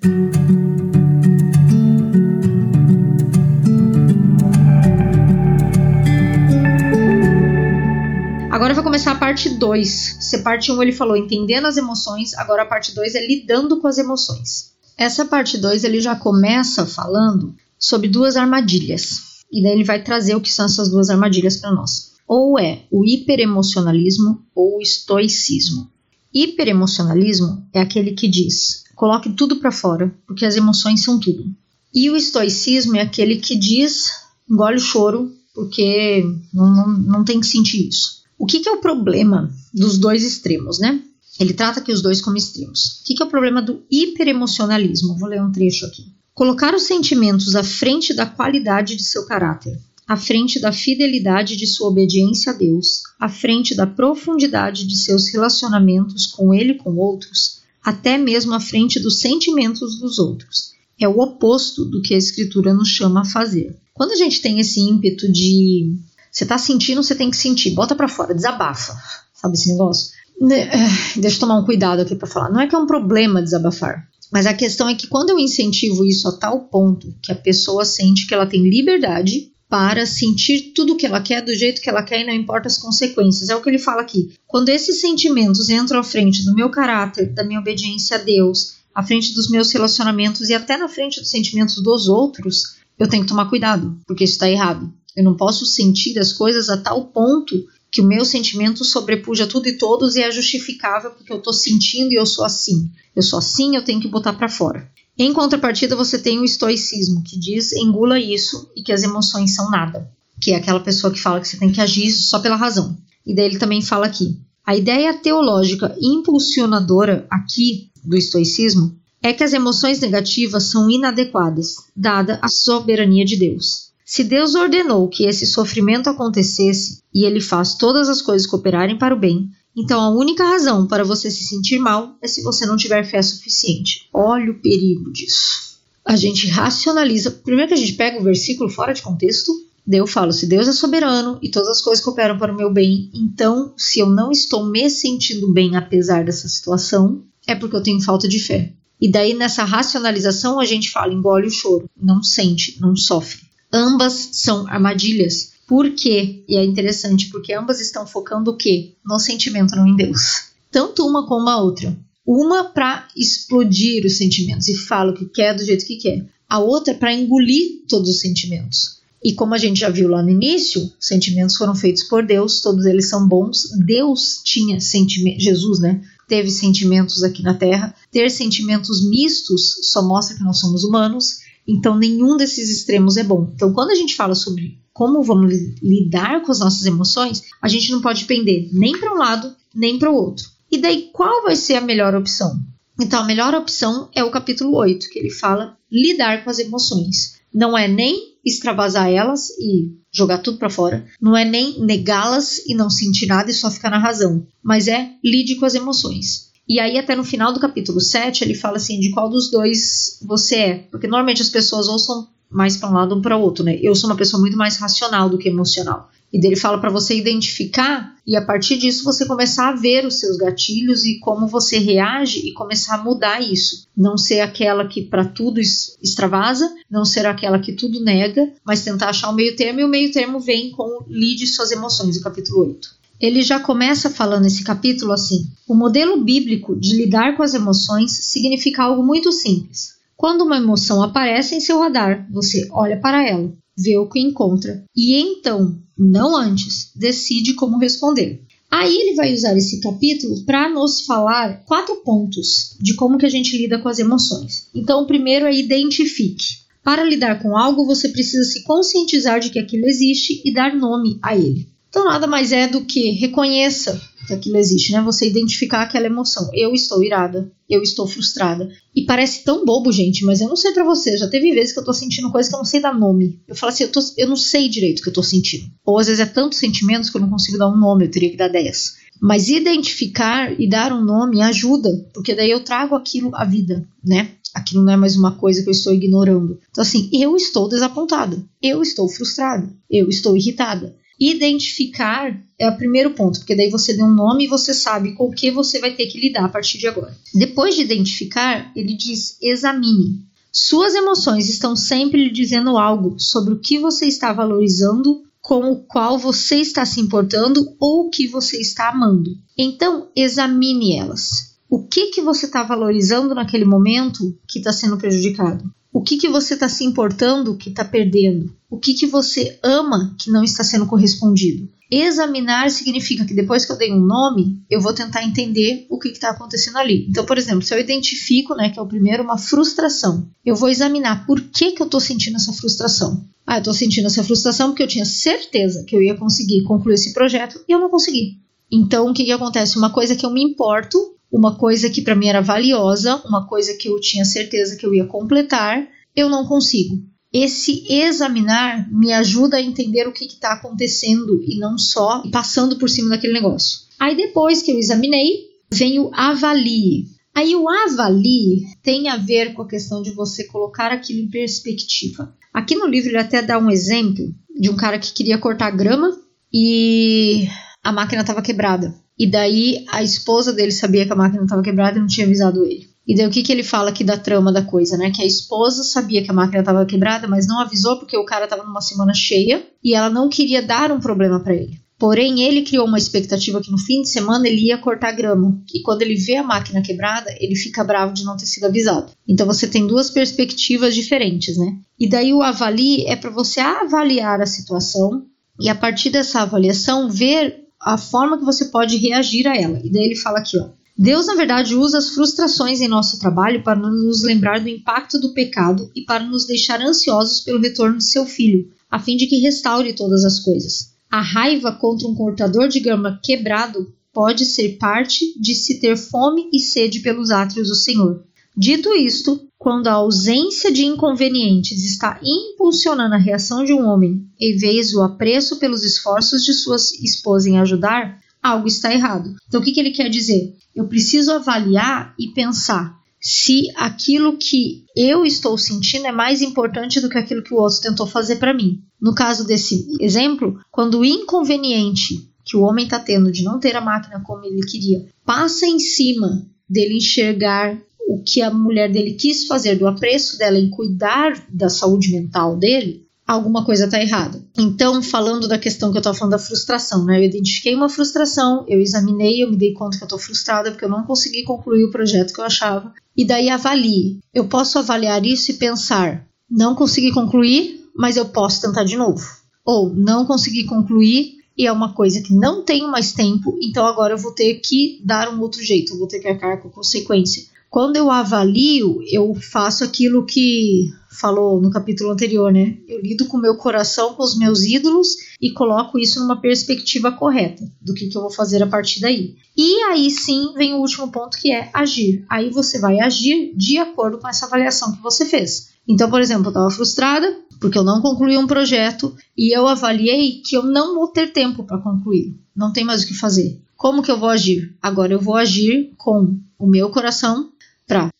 Agora vai começar a parte 2. Se parte 1 um ele falou entendendo as emoções, agora a parte 2 é lidando com as emoções. Essa parte 2 ele já começa falando sobre duas armadilhas. E daí ele vai trazer o que são essas duas armadilhas para nós. Ou é o hiperemocionalismo ou o estoicismo. Hiperemocionalismo é aquele que diz: coloque tudo para fora, porque as emoções são tudo. E o estoicismo é aquele que diz: engole o choro, porque não, não, não tem que sentir isso. O que, que é o problema dos dois extremos, né? Ele trata aqui os dois como extremos. O que, que é o problema do hiperemocionalismo? Vou ler um trecho aqui. Colocar os sentimentos à frente da qualidade de seu caráter, à frente da fidelidade de sua obediência a Deus, à frente da profundidade de seus relacionamentos com ele e com outros, até mesmo à frente dos sentimentos dos outros. É o oposto do que a Escritura nos chama a fazer. Quando a gente tem esse ímpeto de você tá sentindo, você tem que sentir. Bota para fora, desabafa. Sabe esse negócio? Eh, deixa eu tomar um cuidado aqui para falar. Não é que é um problema desabafar. Mas a questão é que quando eu incentivo isso a tal ponto que a pessoa sente que ela tem liberdade para sentir tudo o que ela quer do jeito que ela quer e não importa as consequências. É o que ele fala aqui. Quando esses sentimentos entram à frente do meu caráter, da minha obediência a Deus, à frente dos meus relacionamentos e até na frente dos sentimentos dos outros, eu tenho que tomar cuidado, porque isso está errado. Eu não posso sentir as coisas a tal ponto que o meu sentimento sobrepuja tudo e todos e é justificável porque eu estou sentindo e eu sou assim. Eu sou assim, eu tenho que botar para fora. Em contrapartida, você tem o estoicismo, que diz engula isso e que as emoções são nada, que é aquela pessoa que fala que você tem que agir só pela razão. E daí ele também fala aqui: a ideia teológica impulsionadora aqui do estoicismo é que as emoções negativas são inadequadas, dada a soberania de Deus. Se Deus ordenou que esse sofrimento acontecesse e ele faz todas as coisas cooperarem para o bem, então a única razão para você se sentir mal é se você não tiver fé suficiente. Olha o perigo disso. A gente racionaliza. Primeiro que a gente pega o versículo fora de contexto, daí eu falo: se Deus é soberano e todas as coisas cooperam para o meu bem, então se eu não estou me sentindo bem apesar dessa situação, é porque eu tenho falta de fé. E daí nessa racionalização a gente fala: engole o choro, não sente, não sofre. Ambas são armadilhas. Por quê? E é interessante porque ambas estão focando o quê? No sentimento, não em Deus. Tanto uma como a outra. Uma para explodir os sentimentos e fala o que quer do jeito que quer. A outra para engolir todos os sentimentos. E como a gente já viu lá no início, sentimentos foram feitos por Deus, todos eles são bons. Deus tinha sentimentos, Jesus, né? Teve sentimentos aqui na Terra. Ter sentimentos mistos só mostra que nós somos humanos então, nenhum desses extremos é bom. Então, quando a gente fala sobre como vamos lidar com as nossas emoções, a gente não pode pender nem para um lado, nem para o outro. E daí, qual vai ser a melhor opção? Então, a melhor opção é o capítulo 8, que ele fala lidar com as emoções. Não é nem extravasar elas e jogar tudo para fora, não é nem negá-las e não sentir nada e só ficar na razão, mas é lide com as emoções. E aí, até no final do capítulo 7, ele fala assim: de qual dos dois você é. Porque normalmente as pessoas ou são mais para um lado ou para outro, né? Eu sou uma pessoa muito mais racional do que emocional. E dele fala para você identificar e a partir disso você começar a ver os seus gatilhos e como você reage e começar a mudar isso. Não ser aquela que para tudo extravasa, não ser aquela que tudo nega, mas tentar achar o meio termo e o meio termo vem com lide suas emoções, o capítulo 8. Ele já começa falando esse capítulo assim: o modelo bíblico de lidar com as emoções significa algo muito simples. Quando uma emoção aparece em seu radar, você olha para ela, vê o que encontra e então, não antes, decide como responder. Aí ele vai usar esse capítulo para nos falar quatro pontos de como que a gente lida com as emoções. Então, o primeiro é identifique. Para lidar com algo, você precisa se conscientizar de que aquilo existe e dar nome a ele. Então, nada mais é do que reconheça que aquilo existe, né? Você identificar aquela emoção. Eu estou irada, eu estou frustrada. E parece tão bobo, gente, mas eu não sei para você. Já teve vezes que eu tô sentindo coisa que eu não sei dar nome. Eu falo assim, eu, tô, eu não sei direito o que eu tô sentindo. Ou às vezes é tantos sentimentos que eu não consigo dar um nome, eu teria que dar 10. Mas identificar e dar um nome ajuda, porque daí eu trago aquilo à vida, né? Aquilo não é mais uma coisa que eu estou ignorando. Então, assim, eu estou desapontada, eu estou frustrada, eu estou irritada. Identificar é o primeiro ponto, porque daí você deu um nome e você sabe com o que você vai ter que lidar a partir de agora. Depois de identificar, ele diz: examine. Suas emoções estão sempre lhe dizendo algo sobre o que você está valorizando, com o qual você está se importando ou o que você está amando. Então, examine elas. O que que você está valorizando naquele momento que está sendo prejudicado? O que, que você está se importando que está perdendo? O que, que você ama que não está sendo correspondido? Examinar significa que depois que eu dei um nome, eu vou tentar entender o que está acontecendo ali. Então, por exemplo, se eu identifico, né, que é o primeiro, uma frustração, eu vou examinar por que, que eu estou sentindo essa frustração. Ah, eu estou sentindo essa frustração porque eu tinha certeza que eu ia conseguir concluir esse projeto e eu não consegui. Então, o que, que acontece? Uma coisa que eu me importo uma coisa que para mim era valiosa, uma coisa que eu tinha certeza que eu ia completar, eu não consigo. Esse examinar me ajuda a entender o que está acontecendo e não só passando por cima daquele negócio. Aí depois que eu examinei, vem o avalie. Aí o avalie tem a ver com a questão de você colocar aquilo em perspectiva. Aqui no livro ele até dá um exemplo de um cara que queria cortar grama e a máquina estava quebrada. E daí a esposa dele sabia que a máquina estava quebrada e não tinha avisado ele. E daí o que, que ele fala aqui da trama da coisa, né? Que a esposa sabia que a máquina estava quebrada, mas não avisou porque o cara estava numa semana cheia e ela não queria dar um problema para ele. Porém, ele criou uma expectativa que no fim de semana ele ia cortar grama. E quando ele vê a máquina quebrada, ele fica bravo de não ter sido avisado. Então você tem duas perspectivas diferentes, né? E daí o avalie é para você avaliar a situação e a partir dessa avaliação ver a forma que você pode reagir a ela. E daí ele fala aqui, ó. Deus, na verdade, usa as frustrações em nosso trabalho para nos lembrar do impacto do pecado e para nos deixar ansiosos pelo retorno de seu filho, a fim de que restaure todas as coisas. A raiva contra um cortador de grama quebrado pode ser parte de se ter fome e sede pelos átrios do Senhor. Dito isto, quando a ausência de inconvenientes está impulsionando a reação de um homem, em vez do apreço pelos esforços de sua esposa em ajudar, algo está errado. Então, o que, que ele quer dizer? Eu preciso avaliar e pensar se aquilo que eu estou sentindo é mais importante do que aquilo que o outro tentou fazer para mim. No caso desse exemplo, quando o inconveniente que o homem está tendo de não ter a máquina como ele queria passa em cima dele enxergar o que a mulher dele quis fazer do apreço dela em cuidar da saúde mental dele, alguma coisa está errada. Então, falando da questão que eu estava falando da frustração, né? Eu identifiquei uma frustração, eu examinei, eu me dei conta que eu estou frustrada porque eu não consegui concluir o projeto que eu achava. E daí avalie. Eu posso avaliar isso e pensar: não consegui concluir, mas eu posso tentar de novo. Ou não consegui concluir e é uma coisa que não tenho mais tempo, então agora eu vou ter que dar um outro jeito, eu vou ter que arcar com consequência. Quando eu avalio, eu faço aquilo que falou no capítulo anterior, né? Eu lido com o meu coração, com os meus ídolos e coloco isso numa perspectiva correta do que, que eu vou fazer a partir daí. E aí sim vem o último ponto que é agir. Aí você vai agir de acordo com essa avaliação que você fez. Então, por exemplo, eu estava frustrada porque eu não concluí um projeto e eu avaliei que eu não vou ter tempo para concluir. Não tem mais o que fazer. Como que eu vou agir? Agora eu vou agir com o meu coração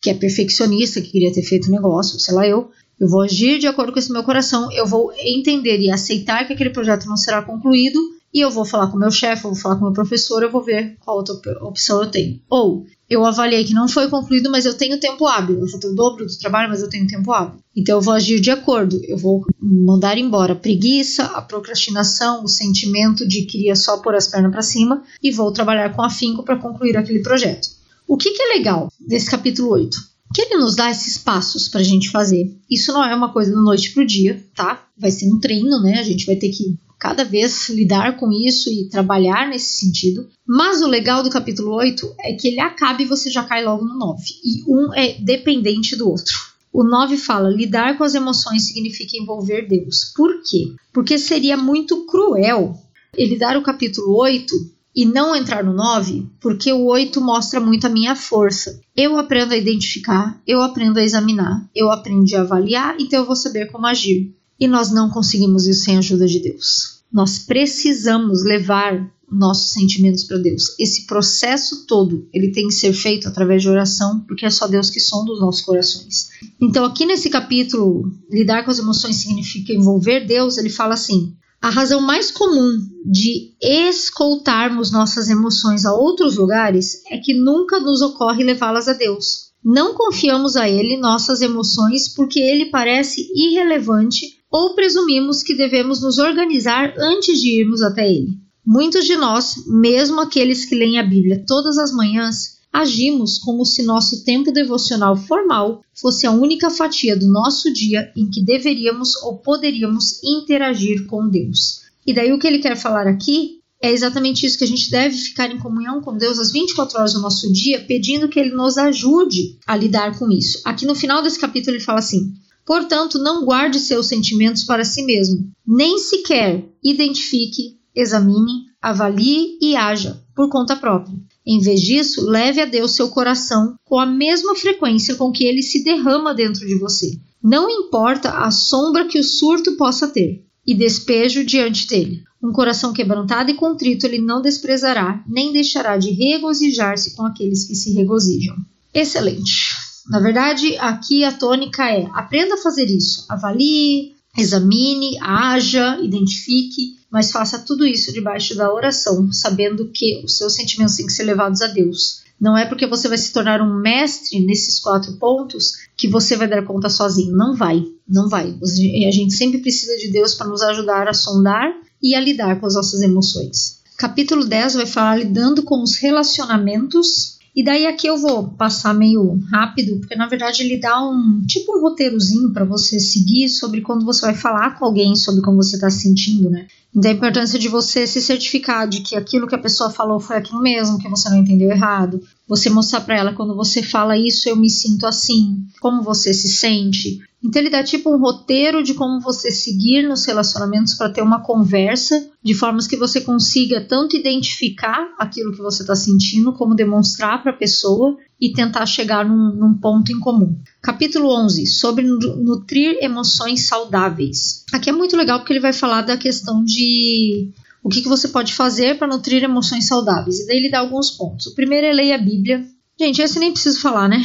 que é perfeccionista, que queria ter feito o negócio, sei lá eu, Eu vou agir de acordo com esse meu coração, eu vou entender e aceitar que aquele projeto não será concluído e eu vou falar com o meu chefe, eu vou falar com o meu professor, eu vou ver qual outra opção eu tenho. Ou eu avaliei que não foi concluído, mas eu tenho tempo hábil. Eu vou ter o dobro do trabalho, mas eu tenho tempo hábil. Então eu vou agir de acordo. Eu vou mandar embora a preguiça, a procrastinação, o sentimento de queria só pôr as pernas para cima e vou trabalhar com afinco para concluir aquele projeto. O que, que é legal desse capítulo 8? Que ele nos dá esses passos para a gente fazer. Isso não é uma coisa da noite pro dia, tá? Vai ser um treino, né? A gente vai ter que cada vez lidar com isso e trabalhar nesse sentido. Mas o legal do capítulo 8 é que ele acaba e você já cai logo no 9. E um é dependente do outro. O 9 fala: lidar com as emoções significa envolver Deus. Por quê? Porque seria muito cruel ele dar o capítulo 8 e não entrar no 9, porque o 8 mostra muito a minha força. Eu aprendo a identificar, eu aprendo a examinar, eu aprendo a avaliar, então eu vou saber como agir. E nós não conseguimos isso sem a ajuda de Deus. Nós precisamos levar nossos sentimentos para Deus. Esse processo todo, ele tem que ser feito através de oração, porque é só Deus que sonda os nossos corações. Então, aqui nesse capítulo, lidar com as emoções significa envolver Deus, ele fala assim: a razão mais comum de escoltarmos nossas emoções a outros lugares é que nunca nos ocorre levá-las a Deus. Não confiamos a Ele nossas emoções porque Ele parece irrelevante ou presumimos que devemos nos organizar antes de irmos até ele. Muitos de nós, mesmo aqueles que leem a Bíblia todas as manhãs, agimos como se nosso tempo devocional formal fosse a única fatia do nosso dia em que deveríamos ou poderíamos interagir com Deus. E daí o que ele quer falar aqui é exatamente isso que a gente deve ficar em comunhão com Deus às 24 horas do nosso dia, pedindo que ele nos ajude a lidar com isso. Aqui no final desse capítulo ele fala assim: Portanto, não guarde seus sentimentos para si mesmo, nem sequer identifique, examine, avalie e haja por conta própria. Em vez disso, leve a Deus seu coração com a mesma frequência com que ele se derrama dentro de você. Não importa a sombra que o surto possa ter, e despejo diante dele. Um coração quebrantado e contrito ele não desprezará, nem deixará de regozijar-se com aqueles que se regozijam. Excelente! Na verdade, aqui a tônica é: aprenda a fazer isso, avalie, examine, haja, identifique, mas faça tudo isso debaixo da oração, sabendo que os seus sentimentos têm que ser levados a Deus. Não é porque você vai se tornar um mestre nesses quatro pontos que você vai dar conta sozinho. Não vai, não vai. A gente sempre precisa de Deus para nos ajudar a sondar e a lidar com as nossas emoções. Capítulo 10 vai falar lidando com os relacionamentos e daí aqui eu vou passar meio rápido, porque na verdade ele dá um tipo um roteirozinho para você seguir sobre quando você vai falar com alguém sobre como você está se sentindo, né? Então a importância de você se certificar de que aquilo que a pessoa falou foi aquilo mesmo, que você não entendeu errado. Você mostrar para ela quando você fala isso, eu me sinto assim, como você se sente. Então ele dá tipo um roteiro de como você seguir nos relacionamentos para ter uma conversa de formas que você consiga tanto identificar aquilo que você está sentindo, como demonstrar para a pessoa e tentar chegar num, num, ponto em comum. Capítulo 11 sobre nutrir emoções saudáveis. Aqui é muito legal porque ele vai falar da questão de o que, que você pode fazer para nutrir emoções saudáveis. E daí ele dá alguns pontos. O primeiro é ler a Bíblia. Gente, esse nem preciso falar, né?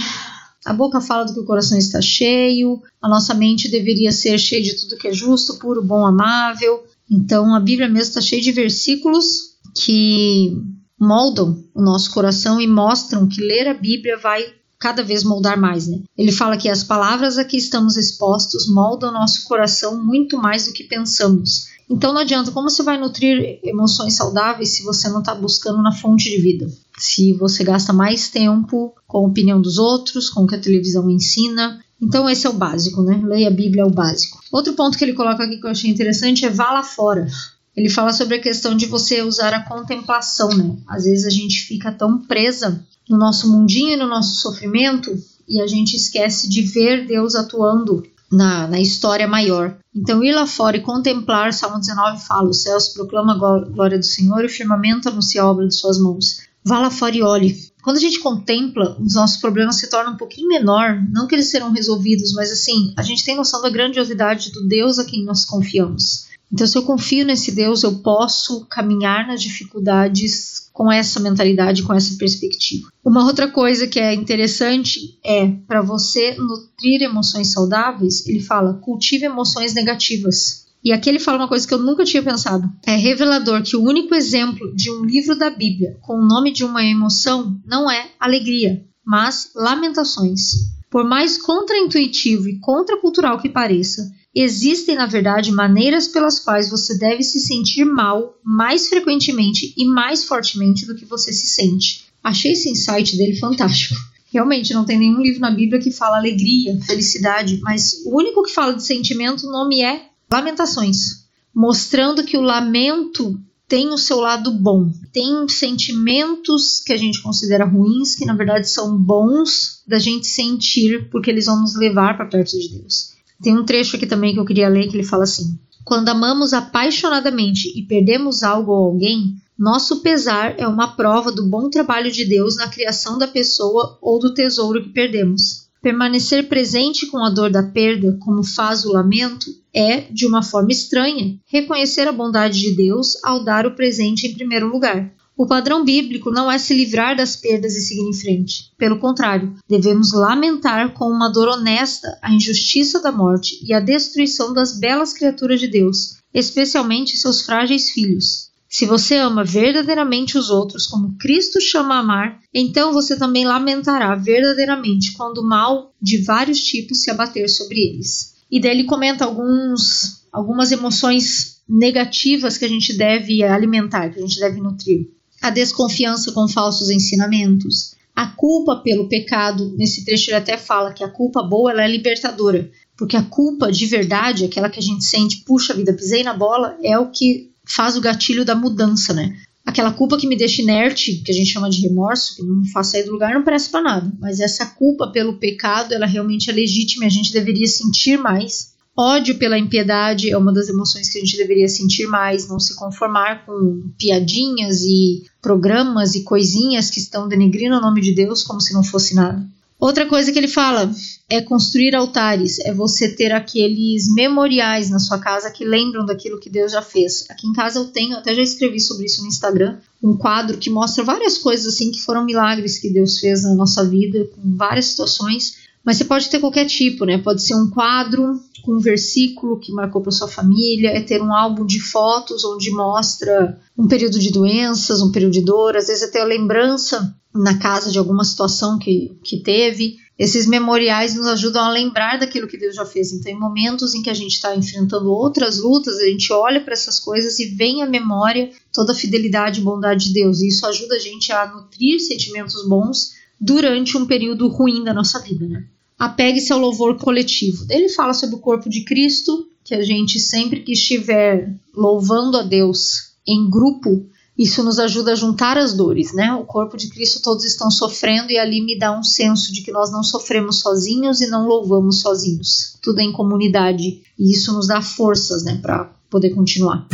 A boca fala do que o coração está cheio, a nossa mente deveria ser cheia de tudo que é justo, puro, bom, amável. Então a Bíblia mesmo está cheia de versículos que moldam o nosso coração e mostram que ler a Bíblia vai cada vez moldar mais, né? Ele fala que as palavras a que estamos expostos moldam nosso coração muito mais do que pensamos. Então não adianta, como você vai nutrir emoções saudáveis se você não está buscando na fonte de vida? Se você gasta mais tempo com a opinião dos outros, com o que a televisão ensina. Então esse é o básico, né? Leia a Bíblia é o básico. Outro ponto que ele coloca aqui que eu achei interessante é vá lá fora. Ele fala sobre a questão de você usar a contemplação, né? Às vezes a gente fica tão presa no nosso mundinho no nosso sofrimento e a gente esquece de ver Deus atuando na, na história maior. Então, ir lá fora e contemplar, Salmo 19 fala: os céus proclamam a glória do Senhor e o firmamento anuncia a obra de suas mãos. Vá lá fora e olhe. Quando a gente contempla, os nossos problemas se tornam um pouquinho menor, não que eles serão resolvidos, mas assim, a gente tem noção da grandiosidade do Deus a quem nós confiamos. Então, se eu confio nesse Deus, eu posso caminhar nas dificuldades com essa mentalidade, com essa perspectiva. Uma outra coisa que é interessante é para você nutrir emoções saudáveis, ele fala: cultive emoções negativas. E aqui ele fala uma coisa que eu nunca tinha pensado. É revelador que o único exemplo de um livro da Bíblia com o nome de uma emoção não é alegria, mas lamentações. Por mais contraintuitivo e contracultural que pareça, Existem, na verdade, maneiras pelas quais você deve se sentir mal mais frequentemente e mais fortemente do que você se sente. Achei esse insight dele fantástico. Realmente, não tem nenhum livro na Bíblia que fala alegria, felicidade, mas o único que fala de sentimento, o nome é Lamentações, mostrando que o lamento tem o seu lado bom. Tem sentimentos que a gente considera ruins, que na verdade são bons da gente sentir, porque eles vão nos levar para perto de Deus. Tem um trecho aqui também que eu queria ler que ele fala assim: Quando amamos apaixonadamente e perdemos algo ou alguém, nosso pesar é uma prova do bom trabalho de Deus na criação da pessoa ou do tesouro que perdemos. Permanecer presente com a dor da perda, como faz o lamento, é, de uma forma estranha, reconhecer a bondade de Deus ao dar o presente em primeiro lugar. O padrão bíblico não é se livrar das perdas e seguir em frente. Pelo contrário, devemos lamentar com uma dor honesta a injustiça da morte e a destruição das belas criaturas de Deus, especialmente seus frágeis filhos. Se você ama verdadeiramente os outros como Cristo chama a amar, então você também lamentará verdadeiramente quando o mal de vários tipos se abater sobre eles. E daí ele comenta alguns, algumas emoções negativas que a gente deve alimentar, que a gente deve nutrir a desconfiança com falsos ensinamentos, a culpa pelo pecado. Nesse trecho ele até fala que a culpa boa ela é libertadora, porque a culpa de verdade, aquela que a gente sente, puxa vida, pisei na bola, é o que faz o gatilho da mudança, né? Aquela culpa que me deixa inerte, que a gente chama de remorso, que não faz sair do lugar, não parece para nada. Mas essa culpa pelo pecado, ela realmente é legítima e a gente deveria sentir mais Ódio pela impiedade é uma das emoções que a gente deveria sentir mais, não se conformar com piadinhas e programas e coisinhas que estão denegrindo o nome de Deus como se não fosse nada. Outra coisa que ele fala é construir altares, é você ter aqueles memoriais na sua casa que lembram daquilo que Deus já fez. Aqui em casa eu tenho, até já escrevi sobre isso no Instagram, um quadro que mostra várias coisas assim que foram milagres que Deus fez na nossa vida, com várias situações mas você pode ter qualquer tipo, né? Pode ser um quadro com um versículo que marcou para sua família, é ter um álbum de fotos onde mostra um período de doenças, um período de dor, às vezes até a lembrança na casa de alguma situação que, que teve. Esses memoriais nos ajudam a lembrar daquilo que Deus já fez. Então, em momentos em que a gente está enfrentando outras lutas, a gente olha para essas coisas e vem à memória toda a fidelidade e bondade de Deus. E isso ajuda a gente a nutrir sentimentos bons durante um período ruim da nossa vida, né? Apegue-se ao louvor coletivo. Ele fala sobre o corpo de Cristo, que a gente sempre que estiver louvando a Deus em grupo, isso nos ajuda a juntar as dores, né? O corpo de Cristo todos estão sofrendo e ali me dá um senso de que nós não sofremos sozinhos e não louvamos sozinhos. Tudo é em comunidade e isso nos dá forças, né, para poder continuar.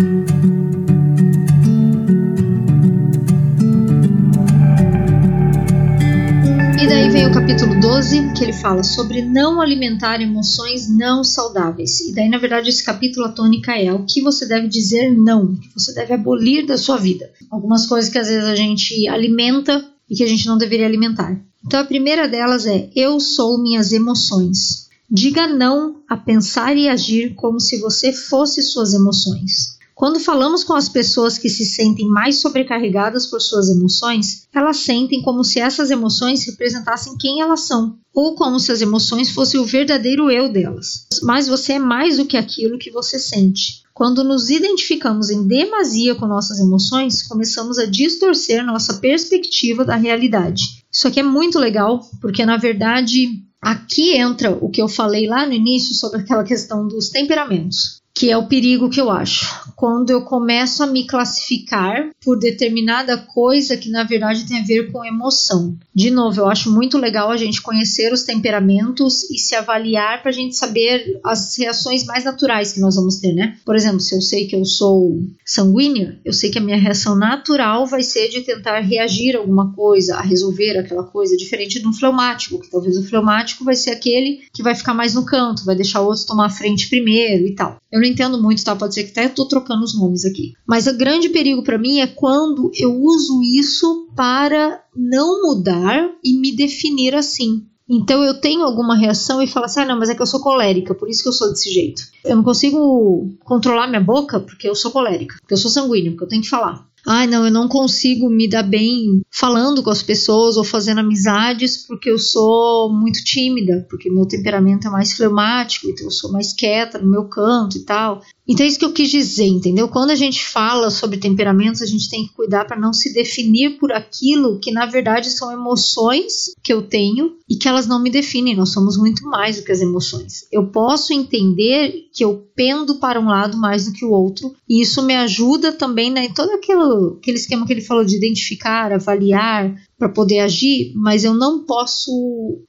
Vem o capítulo 12, que ele fala sobre não alimentar emoções não saudáveis. E daí, na verdade, esse capítulo, a tônica é o que você deve dizer não, que você deve abolir da sua vida. Algumas coisas que às vezes a gente alimenta e que a gente não deveria alimentar. Então, a primeira delas é: eu sou minhas emoções. Diga não a pensar e agir como se você fosse suas emoções. Quando falamos com as pessoas que se sentem mais sobrecarregadas por suas emoções, elas sentem como se essas emoções representassem quem elas são, ou como se as emoções fossem o verdadeiro eu delas. Mas você é mais do que aquilo que você sente. Quando nos identificamos em demasia com nossas emoções, começamos a distorcer nossa perspectiva da realidade. Isso aqui é muito legal, porque na verdade aqui entra o que eu falei lá no início sobre aquela questão dos temperamentos que é o perigo que eu acho. Quando eu começo a me classificar por determinada coisa que na verdade tem a ver com emoção. De novo, eu acho muito legal a gente conhecer os temperamentos e se avaliar para a gente saber as reações mais naturais que nós vamos ter, né? Por exemplo, se eu sei que eu sou sanguínea, eu sei que a minha reação natural vai ser de tentar reagir a alguma coisa, a resolver aquela coisa, diferente de um fleumático, que talvez o fleumático vai ser aquele que vai ficar mais no canto, vai deixar o outro tomar a frente primeiro e tal. Eu não entendo muito, tá? Pode ser que até tô trocando os nomes aqui. Mas o grande perigo para mim é quando eu uso isso para não mudar e me definir assim. Então eu tenho alguma reação e falo assim: ah, não, mas é que eu sou colérica, por isso que eu sou desse jeito. Eu não consigo controlar minha boca porque eu sou colérica, porque eu sou sanguíneo, porque eu tenho que falar ai, não, eu não consigo me dar bem falando com as pessoas ou fazendo amizades porque eu sou muito tímida, porque meu temperamento é mais fleumático, então eu sou mais quieta no meu canto e tal. Então é isso que eu quis dizer, entendeu? Quando a gente fala sobre temperamentos, a gente tem que cuidar para não se definir por aquilo que na verdade são emoções que eu tenho e que elas não me definem. Nós somos muito mais do que as emoções. Eu posso entender que eu pendo para um lado mais do que o outro e isso me ajuda também né, em todo aquele, aquele esquema que ele falou de identificar, avaliar, para poder agir, mas eu não posso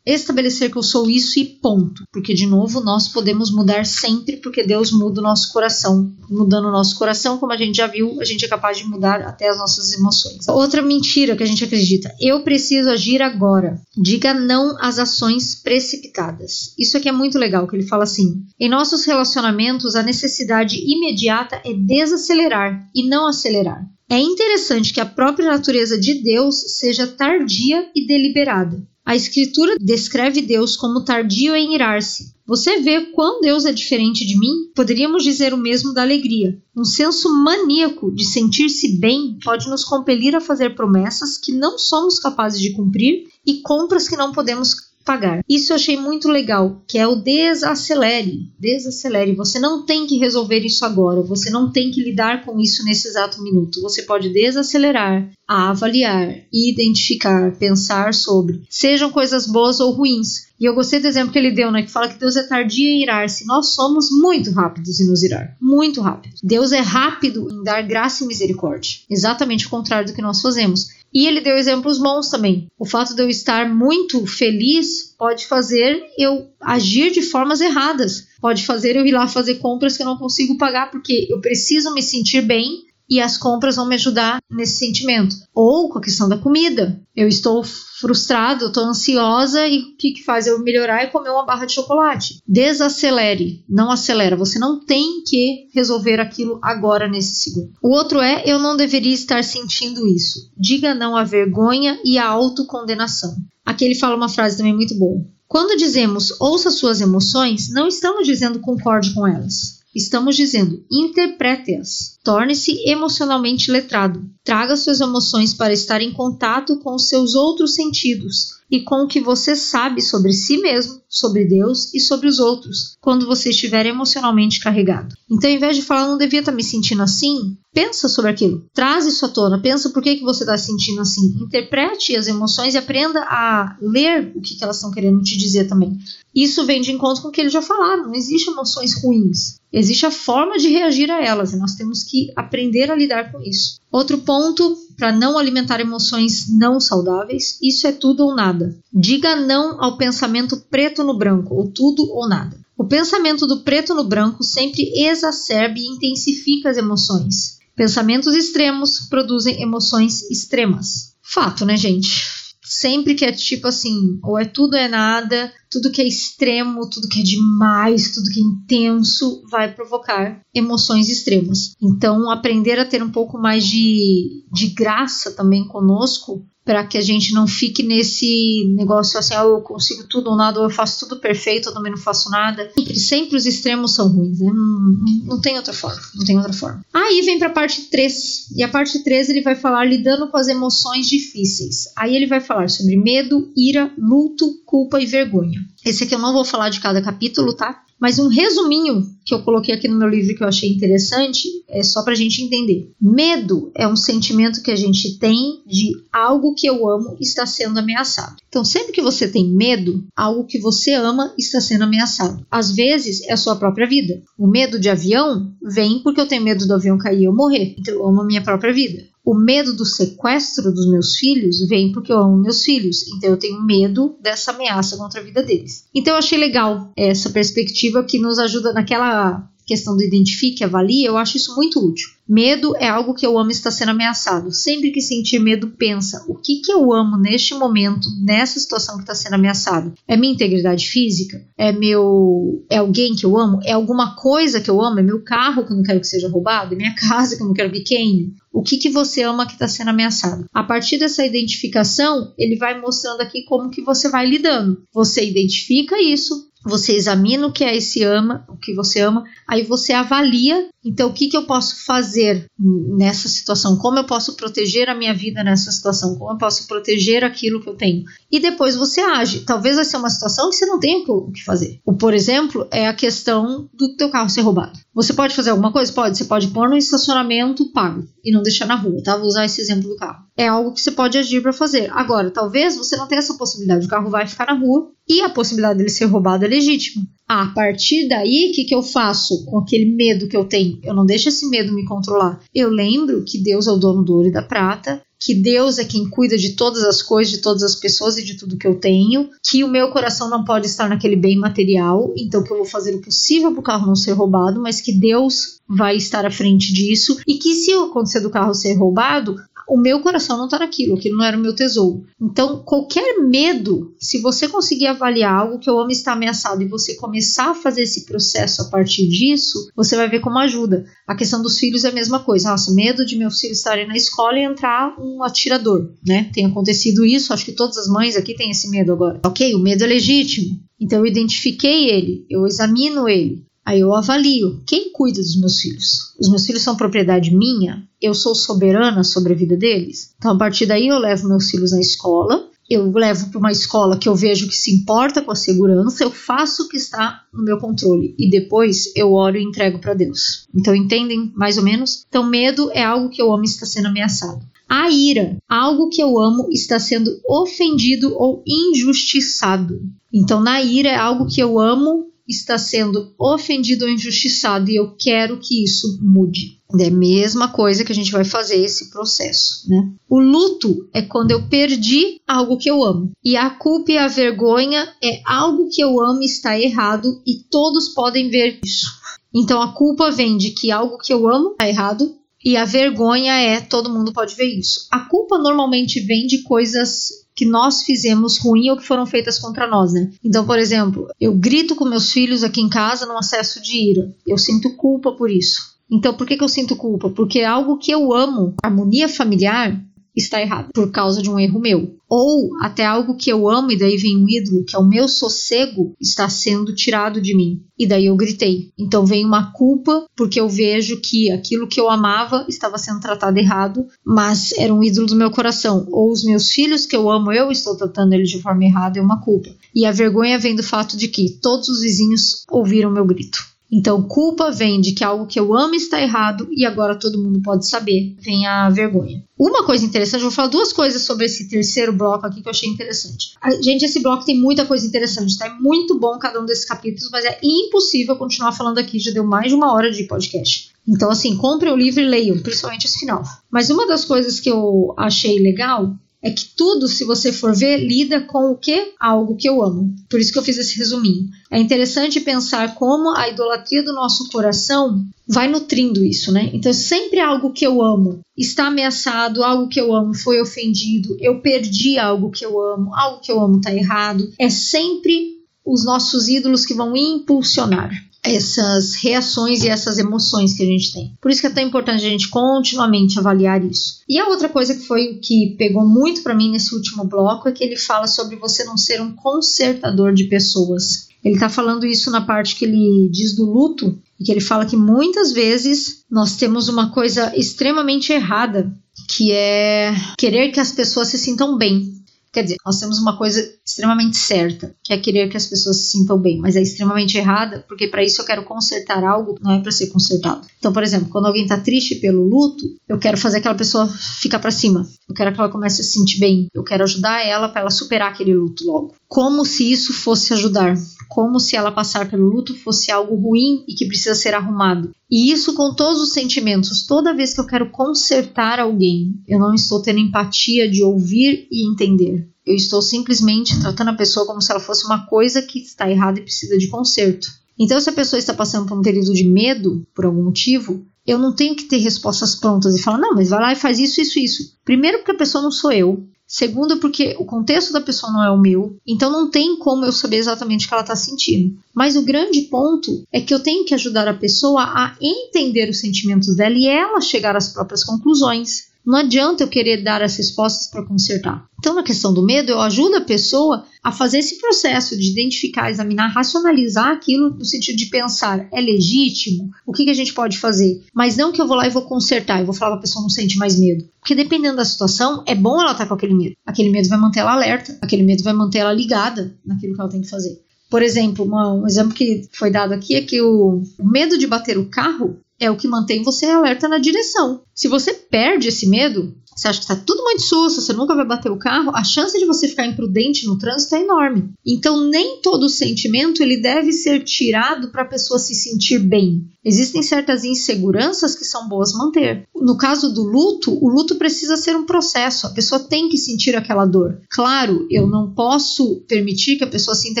estabelecer que eu sou isso e ponto, porque de novo nós podemos mudar sempre, porque Deus muda o nosso coração. Mudando o nosso coração, como a gente já viu, a gente é capaz de mudar até as nossas emoções. Outra mentira que a gente acredita: eu preciso agir agora. Diga não às ações precipitadas. Isso aqui é muito legal, que ele fala assim: em nossos relacionamentos, a necessidade imediata é desacelerar e não acelerar. É interessante que a própria natureza de Deus seja tardia e deliberada. A Escritura descreve Deus como tardio em irar-se. Você vê quão Deus é diferente de mim? Poderíamos dizer o mesmo da alegria. Um senso maníaco de sentir-se bem pode nos compelir a fazer promessas que não somos capazes de cumprir e compras que não podemos pagar. Isso eu achei muito legal, que é o desacelere. Desacelere. Você não tem que resolver isso agora, você não tem que lidar com isso nesse exato minuto. Você pode desacelerar, avaliar, identificar, pensar sobre, sejam coisas boas ou ruins. E eu gostei do exemplo que ele deu, né? Que fala que Deus é tardio em irar-se. Nós somos muito rápidos em nos irar. Muito rápidos. Deus é rápido em dar graça e misericórdia. Exatamente o contrário do que nós fazemos. E ele deu exemplos bons também. O fato de eu estar muito feliz pode fazer eu agir de formas erradas. Pode fazer eu ir lá fazer compras que eu não consigo pagar porque eu preciso me sentir bem e as compras vão me ajudar nesse sentimento. Ou com a questão da comida. Eu estou frustrado, estou ansiosa e o que, que faz eu melhorar é comer uma barra de chocolate. Desacelere, não acelera. Você não tem que resolver aquilo agora nesse segundo. O outro é eu não deveria estar sentindo isso. Diga não à vergonha e à autocondenação. Aqui ele fala uma frase também muito boa. Quando dizemos ouça suas emoções, não estamos dizendo concorde com elas. Estamos dizendo interprete-as. Torne-se emocionalmente letrado. Traga suas emoções para estar em contato com os seus outros sentidos e com o que você sabe sobre si mesmo, sobre Deus e sobre os outros, quando você estiver emocionalmente carregado. Então, ao invés de falar, não devia estar me sentindo assim, pensa sobre aquilo, traz isso à tona, pensa por que, que você está sentindo assim, interprete as emoções e aprenda a ler o que, que elas estão querendo te dizer também. Isso vem de encontro com o que eles já falaram, não existe emoções ruins, existe a forma de reagir a elas e nós temos que aprender a lidar com isso. Outro ponto para não alimentar emoções não saudáveis, isso é tudo ou nada. Diga não ao pensamento preto no branco, ou tudo ou nada. O pensamento do preto no branco sempre exacerba e intensifica as emoções. Pensamentos extremos produzem emoções extremas. Fato, né, gente? Sempre que é tipo assim, ou é tudo é nada, tudo que é extremo, tudo que é demais, tudo que é intenso vai provocar emoções extremas. Então, aprender a ter um pouco mais de, de graça também conosco para que a gente não fique nesse negócio assim, ah, eu consigo tudo ou nada, ou eu faço tudo perfeito, ou também não faço nada. Sempre, sempre os extremos são ruins, né? Não, não tem outra forma, não tem outra forma. Aí vem para a parte 3, e a parte 3 ele vai falar lidando com as emoções difíceis. Aí ele vai falar sobre medo, ira, luto, culpa e vergonha. Esse aqui eu não vou falar de cada capítulo, tá? Mas um resuminho que eu coloquei aqui no meu livro que eu achei interessante é só para a gente entender. Medo é um sentimento que a gente tem de algo que eu amo está sendo ameaçado. Então, sempre que você tem medo, algo que você ama está sendo ameaçado. Às vezes é a sua própria vida. O medo de avião vem porque eu tenho medo do avião cair e eu morrer. Então, eu amo a minha própria vida. O medo do sequestro dos meus filhos vem porque eu amo meus filhos, então eu tenho medo dessa ameaça contra a vida deles. Então eu achei legal essa perspectiva que nos ajuda naquela questão do identifique, avalie, eu acho isso muito útil. Medo é algo que eu amo estar sendo ameaçado. Sempre que sentir medo, pensa: o que, que eu amo neste momento, nessa situação que está sendo ameaçado? É minha integridade física? É meu. É alguém que eu amo? É alguma coisa que eu amo? É meu carro que eu não quero que seja roubado? É minha casa que eu não quero que queime? O que, que você ama que está sendo ameaçado? A partir dessa identificação, ele vai mostrando aqui como que você vai lidando. Você identifica isso, você examina o que é esse ama, o que você ama, aí você avalia, então o que, que eu posso fazer nessa situação, como eu posso proteger a minha vida nessa situação, como eu posso proteger aquilo que eu tenho. E depois você age. Talvez vai ser uma situação que você não tenha o que fazer. Por exemplo, é a questão do teu carro ser roubado. Você pode fazer alguma coisa? Pode. Você pode pôr no estacionamento pago e não deixar na rua, tá? Vou usar esse exemplo do carro. É algo que você pode agir para fazer. Agora, talvez você não tenha essa possibilidade. O carro vai ficar na rua e a possibilidade dele ser roubado é legítima. A partir daí, o que, que eu faço com aquele medo que eu tenho? Eu não deixo esse medo me controlar. Eu lembro que Deus é o dono do ouro e da prata, que Deus é quem cuida de todas as coisas, de todas as pessoas e de tudo que eu tenho, que o meu coração não pode estar naquele bem material, então que eu vou fazer o possível para o carro não ser roubado, mas que Deus vai estar à frente disso e que se acontecer do carro ser roubado, o meu coração não está naquilo, aquilo não era o meu tesouro. Então, qualquer medo, se você conseguir avaliar algo que eu amo está ameaçado e você começar a fazer esse processo a partir disso, você vai ver como ajuda. A questão dos filhos é a mesma coisa. Nossa, medo de meus filhos estarem na escola e entrar um atirador, né? Tem acontecido isso, acho que todas as mães aqui têm esse medo agora. Ok, o medo é legítimo. Então eu identifiquei ele, eu examino ele. Aí eu avalio quem cuida dos meus filhos. Os meus filhos são propriedade minha? Eu sou soberana sobre a vida deles? Então, a partir daí, eu levo meus filhos na escola. Eu levo para uma escola que eu vejo que se importa com a segurança, eu faço o que está no meu controle e depois eu oro e entrego para Deus. Então, entendem mais ou menos? Então, medo é algo que eu amo está sendo ameaçado. A ira, algo que eu amo está sendo ofendido ou injustiçado. Então, na ira é algo que eu amo está sendo ofendido ou injustiçado e eu quero que isso mude. É a mesma coisa que a gente vai fazer esse processo, né? O luto é quando eu perdi algo que eu amo. E a culpa e a vergonha é algo que eu amo está errado e todos podem ver isso. Então a culpa vem de que algo que eu amo está errado e a vergonha é todo mundo pode ver isso. A culpa normalmente vem de coisas que nós fizemos ruim ou que foram feitas contra nós, né? Então, por exemplo, eu grito com meus filhos aqui em casa num acesso de ira. Eu sinto culpa por isso. Então, por que, que eu sinto culpa? Porque é algo que eu amo, harmonia familiar, está errado por causa de um erro meu. Ou até algo que eu amo e daí vem um ídolo, que é o meu sossego, está sendo tirado de mim. E daí eu gritei. Então vem uma culpa porque eu vejo que aquilo que eu amava estava sendo tratado errado, mas era um ídolo do meu coração. Ou os meus filhos que eu amo, eu estou tratando eles de forma errada, é uma culpa. E a vergonha vem do fato de que todos os vizinhos ouviram meu grito. Então, culpa vem de que algo que eu amo está errado e agora todo mundo pode saber. Vem a vergonha. Uma coisa interessante, vou falar duas coisas sobre esse terceiro bloco aqui que eu achei interessante. gente, esse bloco tem muita coisa interessante, tá? É muito bom cada um desses capítulos, mas é impossível continuar falando aqui, já deu mais de uma hora de podcast. Então, assim, comprem o livro e leiam, principalmente esse final. Mas uma das coisas que eu achei legal é que tudo, se você for ver, lida com o que? Algo que eu amo. Por isso que eu fiz esse resuminho. É interessante pensar como a idolatria do nosso coração vai nutrindo isso, né? Então, sempre algo que eu amo está ameaçado, algo que eu amo foi ofendido, eu perdi algo que eu amo, algo que eu amo está errado. É sempre os nossos ídolos que vão impulsionar essas reações e essas emoções que a gente tem. Por isso que é tão importante a gente continuamente avaliar isso. E a outra coisa que foi que pegou muito para mim nesse último bloco é que ele fala sobre você não ser um consertador de pessoas. Ele está falando isso na parte que ele diz do luto e que ele fala que muitas vezes nós temos uma coisa extremamente errada, que é querer que as pessoas se sintam bem. Quer dizer, nós temos uma coisa extremamente certa, que é querer que as pessoas se sintam bem, mas é extremamente errada, porque para isso eu quero consertar algo, não é para ser consertado. Então, por exemplo, quando alguém está triste pelo luto, eu quero fazer aquela pessoa ficar para cima. Eu quero que ela comece a se sentir bem. Eu quero ajudar ela para ela superar aquele luto logo. Como se isso fosse ajudar como se ela passar pelo luto fosse algo ruim e que precisa ser arrumado. E isso com todos os sentimentos. Toda vez que eu quero consertar alguém, eu não estou tendo empatia de ouvir e entender. Eu estou simplesmente tratando a pessoa como se ela fosse uma coisa que está errada e precisa de conserto. Então, se a pessoa está passando por um período de medo, por algum motivo, eu não tenho que ter respostas prontas e falar, não, mas vai lá e faz isso, isso, isso. Primeiro, porque a pessoa não sou eu. Segundo, porque o contexto da pessoa não é o meu, então não tem como eu saber exatamente o que ela está sentindo. Mas o grande ponto é que eu tenho que ajudar a pessoa a entender os sentimentos dela e ela chegar às próprias conclusões. Não adianta eu querer dar as respostas para consertar. Então, na questão do medo, eu ajudo a pessoa a fazer esse processo de identificar, examinar, racionalizar aquilo no sentido de pensar: é legítimo? O que, que a gente pode fazer? Mas não que eu vou lá e vou consertar, eu vou falar para a pessoa não sente mais medo. Porque dependendo da situação, é bom ela estar tá com aquele medo. Aquele medo vai manter ela alerta, aquele medo vai manter ela ligada naquilo que ela tem que fazer. Por exemplo, um exemplo que foi dado aqui é que o medo de bater o carro é o que mantém você alerta na direção. Se você perde esse medo, você acha que está tudo muito susto, você nunca vai bater o carro, a chance de você ficar imprudente no trânsito é enorme. Então, nem todo sentimento ele deve ser tirado para a pessoa se sentir bem. Existem certas inseguranças que são boas manter. No caso do luto, o luto precisa ser um processo, a pessoa tem que sentir aquela dor. Claro, eu não posso permitir que a pessoa sinta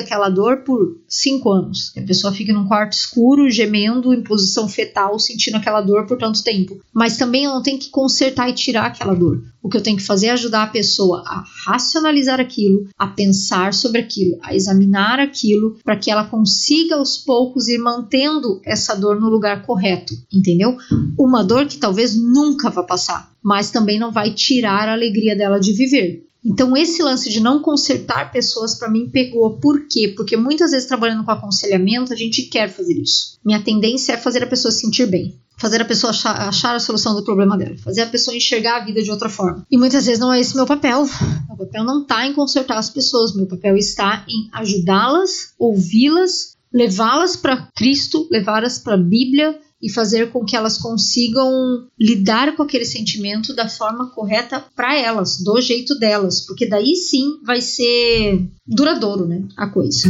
aquela dor por cinco anos, que a pessoa fique num quarto escuro, gemendo em posição fetal, sentindo aquela dor por tanto tempo. Mas também eu não tenho que consertar e tirar aquela dor. O que eu tenho que fazer é ajudar a pessoa a racionalizar aquilo, a pensar sobre aquilo, a examinar aquilo, para que ela consiga aos poucos ir mantendo essa dor no lugar correto, entendeu? Uma dor que talvez nunca vá passar, mas também não vai tirar a alegria dela de viver. Então, esse lance de não consertar pessoas para mim pegou. Por quê? Porque muitas vezes trabalhando com aconselhamento, a gente quer fazer isso. Minha tendência é fazer a pessoa se sentir bem fazer a pessoa achar, achar, a solução do problema dela, fazer a pessoa enxergar a vida de outra forma. E muitas vezes não é esse meu papel. Meu papel não está em consertar as pessoas, meu papel está em ajudá-las, ouvi-las, levá-las para Cristo, levá-las para a Bíblia e fazer com que elas consigam lidar com aquele sentimento da forma correta para elas, do jeito delas, porque daí sim vai ser duradouro, né, a coisa.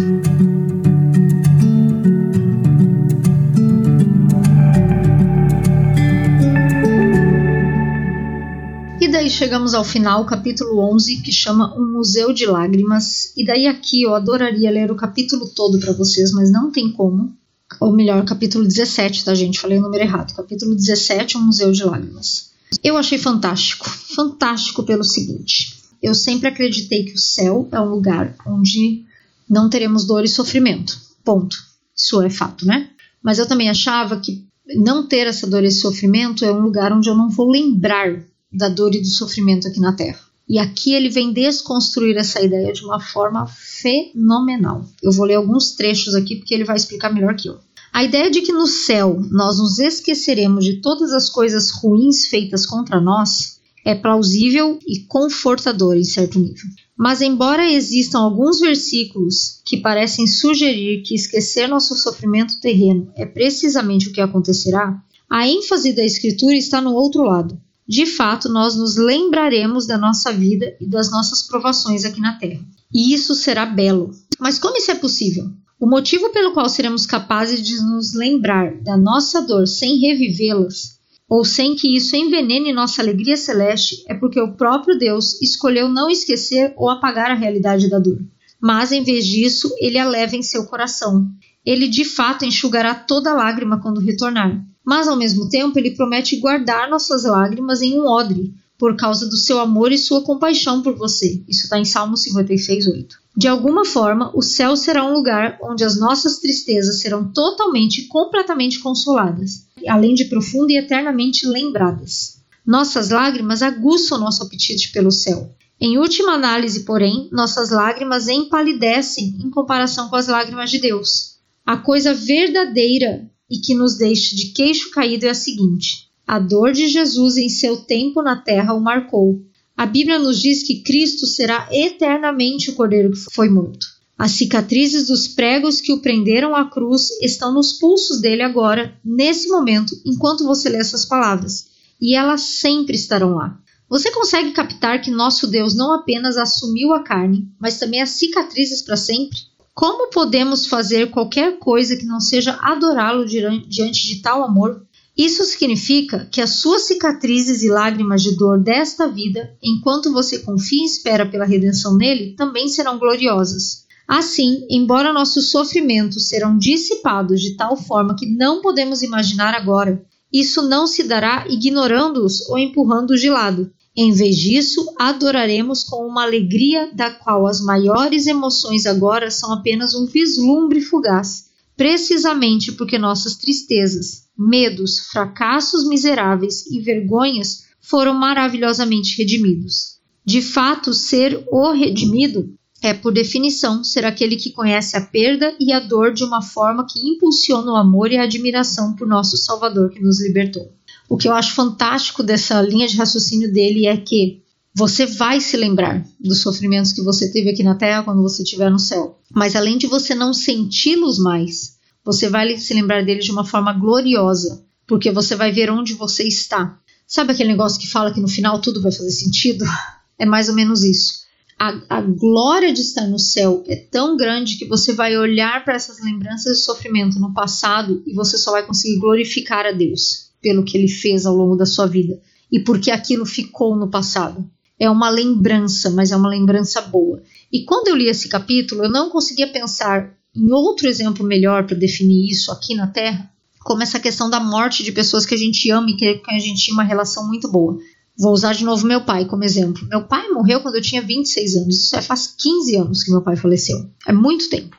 Chegamos ao final, capítulo 11, que chama Um Museu de Lágrimas. E daí aqui eu adoraria ler o capítulo todo para vocês, mas não tem como. Ou melhor, capítulo 17, tá, gente? Falei o número errado. Capítulo 17, Um Museu de Lágrimas. Eu achei fantástico. Fantástico pelo seguinte. Eu sempre acreditei que o céu é um lugar onde não teremos dor e sofrimento. Ponto. Isso é fato, né? Mas eu também achava que não ter essa dor e esse sofrimento é um lugar onde eu não vou lembrar da dor e do sofrimento aqui na Terra. E aqui ele vem desconstruir essa ideia de uma forma fenomenal. Eu vou ler alguns trechos aqui porque ele vai explicar melhor que eu. A ideia de que no céu nós nos esqueceremos de todas as coisas ruins feitas contra nós é plausível e confortadora em certo nível. Mas, embora existam alguns versículos que parecem sugerir que esquecer nosso sofrimento terreno é precisamente o que acontecerá, a ênfase da Escritura está no outro lado de fato nós nos lembraremos da nossa vida e das nossas provações aqui na Terra. E isso será belo. Mas como isso é possível? O motivo pelo qual seremos capazes de nos lembrar da nossa dor sem revivê-las, ou sem que isso envenene nossa alegria celeste, é porque o próprio Deus escolheu não esquecer ou apagar a realidade da dor. Mas, em vez disso, ele a leva em seu coração. Ele de fato enxugará toda lágrima quando retornar mas ao mesmo tempo ele promete guardar nossas lágrimas em um odre, por causa do seu amor e sua compaixão por você. Isso está em Salmo 56, 8. De alguma forma, o céu será um lugar onde as nossas tristezas serão totalmente e completamente consoladas, além de profunda e eternamente lembradas. Nossas lágrimas aguçam nosso apetite pelo céu. Em última análise, porém, nossas lágrimas empalidecem em comparação com as lágrimas de Deus. A coisa verdadeira e que nos deixe de queixo caído é a seguinte: a dor de Jesus em seu tempo na terra o marcou. A Bíblia nos diz que Cristo será eternamente o cordeiro que foi morto. As cicatrizes dos pregos que o prenderam à cruz estão nos pulsos dele agora, nesse momento, enquanto você lê essas palavras, e elas sempre estarão lá. Você consegue captar que nosso Deus não apenas assumiu a carne, mas também as cicatrizes para sempre? Como podemos fazer qualquer coisa que não seja adorá-lo diante de tal amor? Isso significa que as suas cicatrizes e lágrimas de dor desta vida, enquanto você confia e espera pela redenção nele, também serão gloriosas. Assim, embora nossos sofrimentos serão dissipados de tal forma que não podemos imaginar agora, isso não se dará ignorando-os ou empurrando-os de lado. Em vez disso, adoraremos com uma alegria da qual as maiores emoções agora são apenas um vislumbre fugaz, precisamente porque nossas tristezas, medos, fracassos miseráveis e vergonhas foram maravilhosamente redimidos. De fato, ser o redimido é, por definição, ser aquele que conhece a perda e a dor de uma forma que impulsiona o amor e a admiração por nosso Salvador que nos libertou. O que eu acho fantástico dessa linha de raciocínio dele é que você vai se lembrar dos sofrimentos que você teve aqui na Terra quando você estiver no céu. Mas além de você não senti-los mais, você vai se lembrar deles de uma forma gloriosa, porque você vai ver onde você está. Sabe aquele negócio que fala que no final tudo vai fazer sentido? É mais ou menos isso a, a glória de estar no céu é tão grande que você vai olhar para essas lembranças de sofrimento no passado e você só vai conseguir glorificar a Deus pelo que ele fez ao longo da sua vida e porque aquilo ficou no passado. É uma lembrança, mas é uma lembrança boa. E quando eu li esse capítulo, eu não conseguia pensar em outro exemplo melhor para definir isso aqui na Terra, como essa questão da morte de pessoas que a gente ama e que a gente tinha uma relação muito boa. Vou usar de novo meu pai como exemplo. Meu pai morreu quando eu tinha 26 anos. Isso é faz 15 anos que meu pai faleceu. É muito tempo.